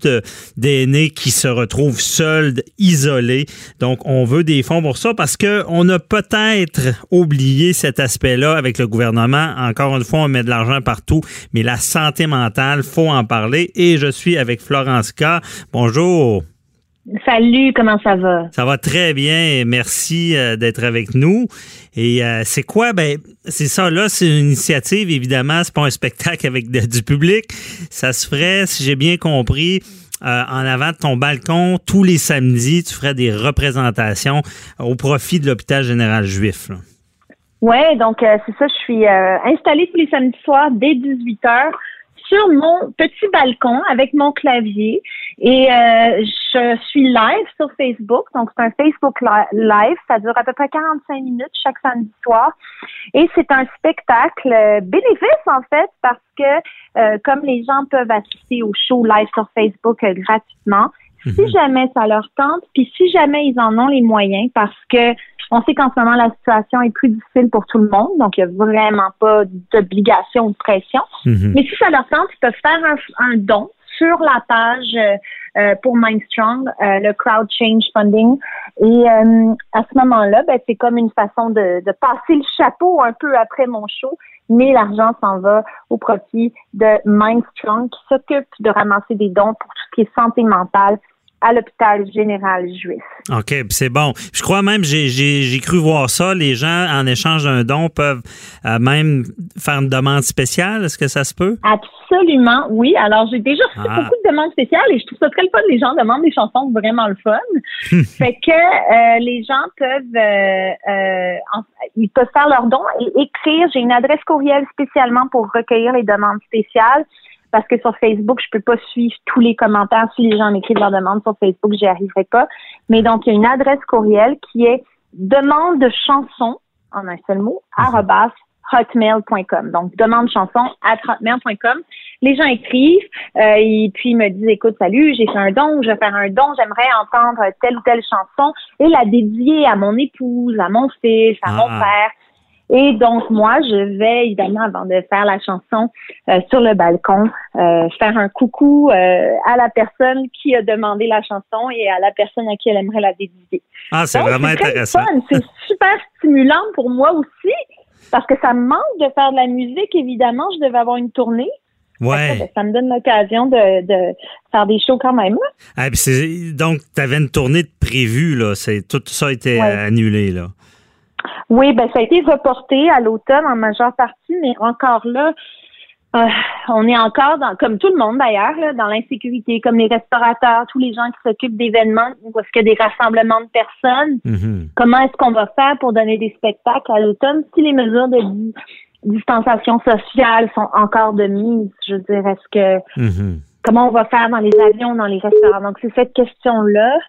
d'aînés qui se retrouvent seuls, isolés. Donc, on veut des fonds pour ça parce que on a peut-être oublié cet aspect-là avec le gouvernement. Encore une fois, on met de l'argent partout, mais la santé mentale, faut en parler. Et je suis avec Florence K. Bonjour. Salut, comment ça va? Ça va très bien. Merci euh, d'être avec nous. Et euh, c'est quoi? Ben, c'est ça, là, c'est une initiative, évidemment. C'est pas un spectacle avec de- du public. Ça se ferait, si j'ai bien compris, euh, en avant de ton balcon, tous les samedis, tu ferais des représentations au profit de l'hôpital général juif. là. Ouais, donc euh, c'est ça, je suis euh, installée tous les samedis soirs dès 18h sur mon petit balcon avec mon clavier et euh, je suis live sur Facebook. Donc, c'est un Facebook live. Ça dure à peu près 45 minutes chaque samedi soir. Et c'est un spectacle euh, bénéfice, en fait, parce que euh, comme les gens peuvent assister au show live sur Facebook gratuitement, si mhm. jamais ça leur tente, puis si jamais ils en ont les moyens, parce que on sait qu'en ce moment, la situation est plus difficile pour tout le monde, donc il n'y a vraiment pas d'obligation ou de pression. Mhm. Mais si ça leur tente, ils peuvent faire un, don sur la page euh, euh, pour Mindstrong, euh, le Crowd Change Funding. Et à ce moment-là, ben, c'est comme une façon de, de, passer le chapeau un peu après mon show, mais l'argent s'en va au profit de Mindstrong qui s'occupe de ramasser des dons pour tout ce qui est santé mentale à l'hôpital général juif. OK, c'est bon. Je crois même, j'ai cru voir ça, les gens, en échange d'un don, peuvent euh, même faire une demande spéciale. Est-ce que ça se peut? Absolument, oui. Alors, j'ai déjà reçu ah. beaucoup de demandes spéciales et je trouve ça très le fun. Les gens demandent des chansons vraiment le fun. fait que euh, les gens peuvent, euh, ils peuvent faire leur don et écrire. J'ai une adresse courriel spécialement pour recueillir les demandes spéciales parce que sur Facebook, je peux pas suivre tous les commentaires. Si les gens m'écrivent leur demande sur Facebook, j'y arriverai pas. Mais donc, il y a une adresse courriel qui est demande de chanson, en un seul mot, mhm. hotmail.com. Donc, demande chanson à hotmail.com. Les gens écrivent euh, et puis ils me disent, écoute, salut, j'ai fait un don, je vais faire un don, j'aimerais entendre telle ou telle chanson et la dédier à mon épouse, à mon fils, à mon ah. père. Et donc, moi, je vais, évidemment, avant de faire la chanson euh, sur le balcon, euh, faire un coucou euh, à la personne qui a demandé la chanson et à la personne à qui elle aimerait la dédier. Ah, c'est vraiment intéressant. C'est super stimulant pour moi aussi, parce que ça me manque de faire de la musique, évidemment. Je devais avoir une tournée. Ouais. Ben, ça me donne l'occasion de, de, faire des shows quand même. Ah, donc, tu avais une tournée de prévue, là. Tout ça a été annulé, là. Oui, ben ça a été reporté à l'automne en majeure partie, mais encore là, euh, on est encore dans, comme tout le monde d'ailleurs, dans l'insécurité, comme les restaurateurs, tous les gens qui s'occupent d'événements où est-ce qu'il y a des rassemblements de personnes. Mm-hmm. Comment est-ce qu'on va faire pour donner des spectacles à l'automne si les mesures de distanciation sociale sont encore de mise? Je veux dire, est-ce que mm-hmm. comment on va faire dans les avions, dans les restaurants? Donc c'est cette question-là.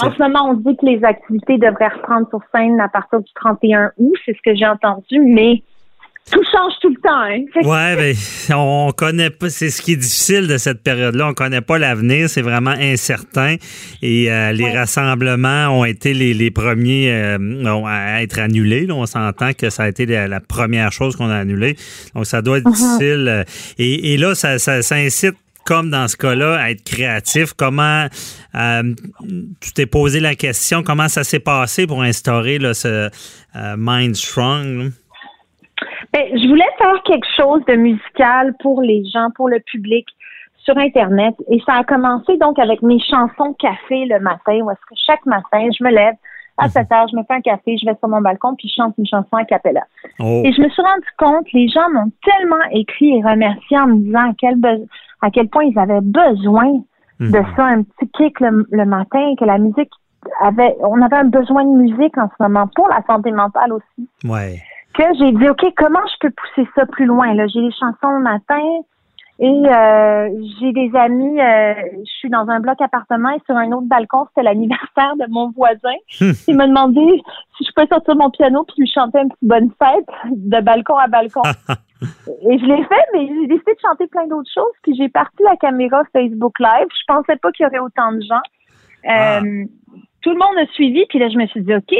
En ce moment, on dit que les activités devraient reprendre sur scène à partir du 31 août, c'est ce que j'ai entendu, mais tout change tout le temps. Hein? Ouais, ben, on connaît pas. C'est ce qui est difficile de cette période-là. On connaît pas l'avenir. C'est vraiment incertain. Et euh, les rassemblements ont été les, premiers euh, à être annulés. On s'entend que ça a été la, première chose qu'on a annulée. Donc, ça doit être uh-huh. difficile. Et, là, ça, ça, ça incite comme dans ce cas-là, être créatif. Comment euh, tu t'es posé la question, comment ça s'est passé pour instaurer là, ce euh, Mind Strong? Ben, je voulais faire quelque chose de musical pour les gens, pour le public sur Internet. Et ça a commencé donc avec mes chansons café le matin, où est-ce que chaque matin, je me lève, à 7 heures, je me fais un café, je vais sur mon balcon, puis je chante une chanson à cappella. Oh. Et je me suis rendu compte, les gens m'ont tellement écrit et remercié en me disant quel, à quel point ils avaient besoin de mhm. ça, un petit kick le, matin, que la musique avait, on avait un besoin de musique en ce moment pour la santé mentale aussi. Ouais. Que j'ai dit, OK, comment je peux pousser ça plus loin? Là, j'ai les chansons le matin, et euh, j'ai des amis, euh, je suis dans un bloc appartement et sur un autre balcon, c'était l'anniversaire de mon voisin. Il m'a demandé si je pouvais sortir mon piano puis lui chanter un petit bonne fête de balcon à balcon. et je l'ai fait, mais j'ai décidé de chanter plein d'autres choses. Puis j'ai parti la caméra Facebook Live. Je pensais pas qu'il y aurait autant de gens. Ah. Euh, tout le monde a suivi, puis là, je me suis dit, OK,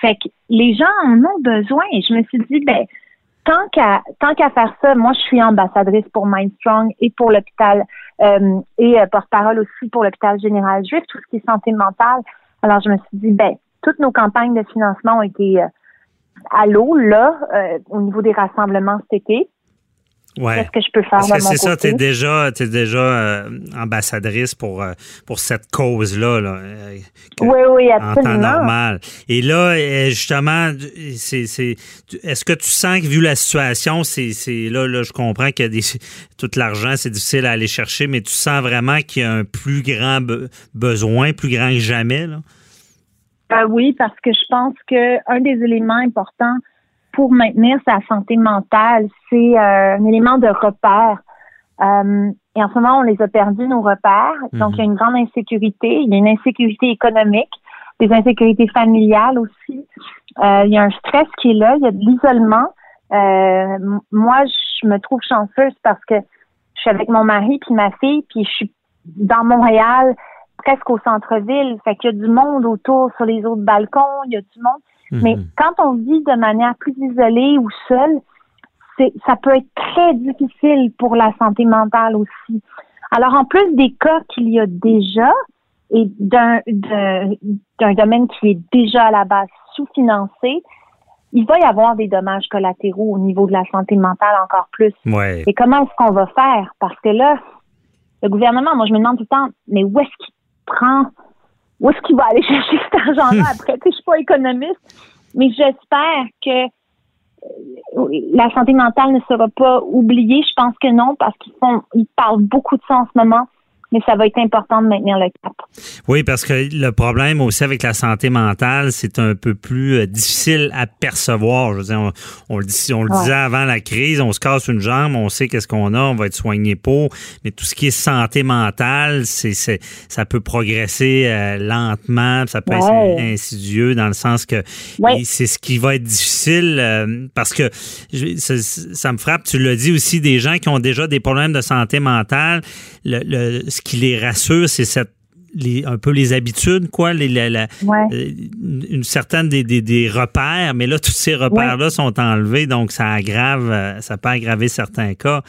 fait que les gens en ont besoin. Et je me suis dit, ben, tant qu'à tant qu'à faire ça, moi je suis ambassadrice pour Mindstrong et pour l'hôpital euh, et euh, porte-parole aussi pour l'hôpital général juif, tout ce qui est santé mentale. Alors je me suis dit ben toutes nos campagnes de financement ont été euh, à l'eau là au niveau des rassemblements cet été. Qu'est-ce que je peux faire de C'est ça, tu es déjà, es déjà euh, ambassadrice pour, euh, pour cette cause-là. Là, euh, oui, oui, absolument. En temps normal. Et là, justement, est-ce que tu sens que, vu la situation, c'est, là, là, je comprends que des, tout l'argent, c'est difficile à aller chercher, mais tu sens vraiment qu'il y a un plus grand besoin, plus grand que jamais? Là? oui, parce que je pense qu'un des éléments importants pour maintenir sa santé mentale, c'est euh, un élément de repère. Euh, et en ce moment, on les a perdus, nos repères. Donc, il y a une grande insécurité. Il y a une insécurité économique, des insécurités familiales aussi. Euh, il y a un stress qui est là. Il y a de l'isolement. Euh, moi, je me trouve chanceuse parce que je suis avec mon mari puis ma fille, puis je suis dans Montréal, presque au centre-ville. Fait qu'il y a du monde autour sur les autres balcons. Il y a du monde. Mais quand on vit de manière plus isolée ou seule, c'est, ça peut être très difficile pour la santé mentale aussi. Alors, en plus des cas qu'il y a déjà et d'un, domaine qui est déjà à la base sous-financé, il va y avoir des dommages collatéraux au niveau de la santé mentale encore plus. Ouais. Et comment est-ce qu'on va faire? Parce que là, le gouvernement, moi, je me demande tout le temps, mais où est-ce qu'il prend, où est-ce qu'il va aller chercher cet argent-là? Après? Je suis pas économiste, mais j'espère que euh, la santé mentale ne sera pas oubliée. Je pense que non, parce qu'ils font, ils parlent beaucoup de ça en ce moment, mais ça va être important de maintenir le cap. Oui, parce que le problème aussi avec la santé mentale, c'est un peu plus euh, difficile à percevoir. Je veux dire, on, on le, dit- on le Ouais. disait avant la crise, on se casse une jambe, on sait qu'est-ce qu'on a, on va être soigné pour, mais tout ce qui est santé mentale, c'est, c'est ça peut progresser euh, lentement, ça peut Ouais. être insidieux dans le sens que Ouais. c'est ce qui va être difficile euh, parce que je- ça, ça me frappe, tu l'as dit aussi, des gens qui ont déjà des problèmes de santé mentale, le, le- ce qui les rassure, c'est cette les, un peu les habitudes, quoi, les, la- la- Ouais. euh, une une certaine des, des, des repères, mais là, tous ces repères-là sont enlevés, donc ça aggrave, euh, ça peut aggraver certains cas.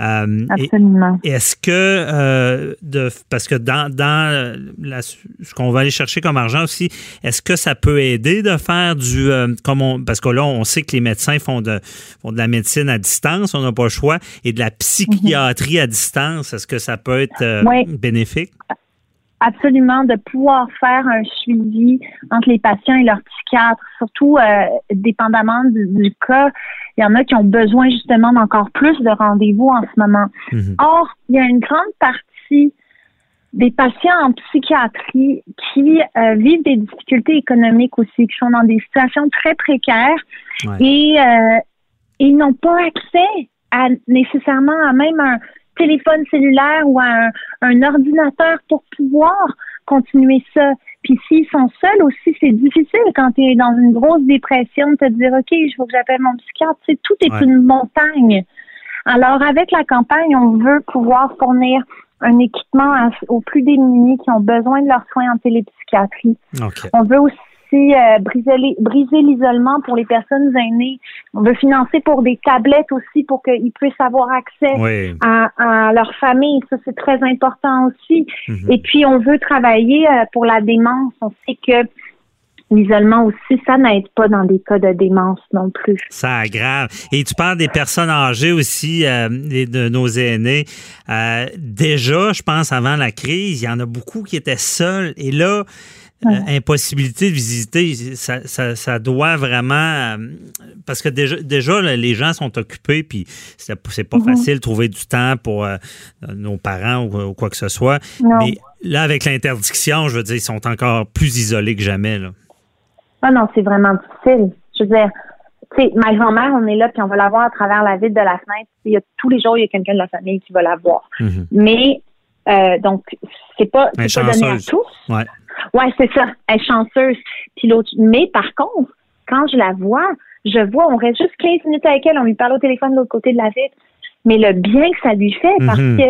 Euh, Absolument. est-ce que euh, de parce que dans, dans euh, la- ce qu'on va aller chercher comme argent aussi, est-ce que ça peut aider de faire du euh, comme on parce que là on sait que les médecins font de font de la médecine à distance, on n'a pas le choix et de la psychiatrie à distance, est-ce que ça peut être Oui. bénéfique? Absolument de pouvoir faire un suivi entre les patients et leur psychiatre, surtout euh, dépendamment du, du cas. Il y en a qui ont besoin justement d'encore plus de rendez-vous en ce moment. Mhm. Or, il y a une grande partie des patients en psychiatrie qui euh, vivent des difficultés économiques aussi, qui sont dans des situations très précaires Ouais. et euh, ils n'ont pas accès à nécessairement à même un téléphone cellulaire ou à un, un ordinateur pour pouvoir continuer ça. Puis s'ils sont seuls aussi, c'est difficile quand tu es dans une grosse dépression de te dire OK, il faut que j'appelle mon psychiatre. Tu sais, tout est Ouais. une montagne. Alors avec la campagne, on veut pouvoir fournir un équipement à- aux plus démunis qui ont besoin de leurs soins en télépsychiatrie. On veut aussi euh, briser l'isolement pour les personnes aînées. On veut financer pour des tablettes aussi pour qu'ils puissent avoir accès Oui. à, à leur famille. Ça, c'est très important aussi. Mhm. Et puis, on veut travailler euh, pour la démence. On sait que l'isolement aussi, ça n'aide pas dans des cas de démence non plus. Ça aggrave. Et tu parles des personnes âgées aussi, euh, de nos aînés. Euh, déjà, je pense, avant la crise, il y en a beaucoup qui étaient seuls. Et là, euh, impossibilité de visiter, ça, ça, ça doit vraiment... euh, parce que déjà, déjà là, les gens sont occupés, puis c'est pas facile de trouver du temps pour euh, nos parents ou, ou quoi que ce soit. Non. Mais là, avec l'interdiction, je veux dire, ils sont encore plus isolés que jamais. Là. Ah non, c'est vraiment difficile. Je veux dire, tu sais, ma grand-mère, on est là, puis on va la voir à travers la vitre de la fenêtre. Il y a, tous les jours, il y a quelqu'un de la famille qui va la voir. Mhm. Mais, euh, donc, c'est pas, pas donné à tous. Ouais. Ouais, c'est ça. Elle est chanceuse. Puis l'autre, mais par contre, quand je la vois, je vois, on reste juste 15 minutes avec elle, on lui parle au téléphone de l'autre côté de la vitre. Mais le bien que ça lui fait, parce Mhm. que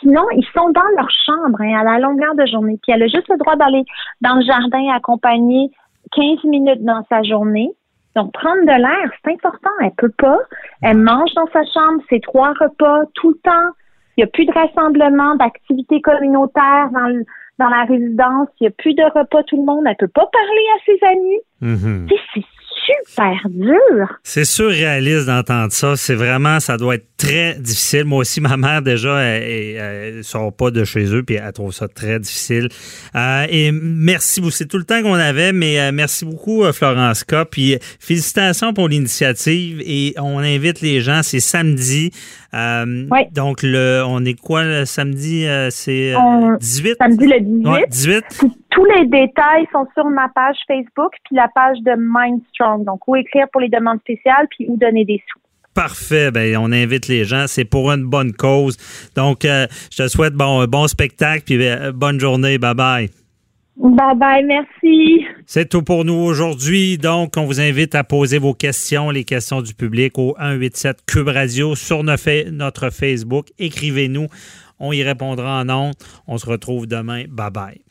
sinon, ils sont dans leur chambre hein, à la longueur de journée. Puis elle a juste le droit d'aller dans le jardin accompagner 15 minutes dans sa journée. Donc, prendre de l'air, c'est important. Elle peut pas. Elle mange dans sa chambre, c'est trois repas tout le temps. Il n'y a plus de rassemblement, d'activités communautaires dans, le- dans la résidence. Il n'y a plus de repas tout le monde. Elle peut pas parler à ses amis. Mhm. C'est super dur. C'est surréaliste d'entendre ça. C'est vraiment, ça doit être très difficile. Moi aussi, ma mère, déjà, elle, elle sort pas de chez eux, puis elle trouve ça très difficile. Euh, et merci beaucoup. C'est tout le temps qu'on avait, mais euh, merci beaucoup, euh, Florence K. Puis félicitations pour l'initiative. Et on invite les gens, c'est samedi. Euh, Oui. Donc, le, on est quoi le samedi? Euh, c'est euh, On- 18? Samedi le 18. Ouais, 18. Puis tous les détails sont sur ma page Facebook puis la page de Mindstrong. Donc, où écrire pour les demandes spéciales puis où donner des sous. Parfait. Ben, on invite les gens. C'est pour une bonne cause. Donc, euh, je te souhaite bon, bon spectacle puis euh, bonne journée. Bye bye. Bye bye, merci. C'est tout pour nous aujourd'hui. Donc, on vous invite à poser vos questions, les questions du public au 187 Cube Radio sur notre Facebook. Écrivez-nous. On y répondra en ondes. On se retrouve demain. Bye bye.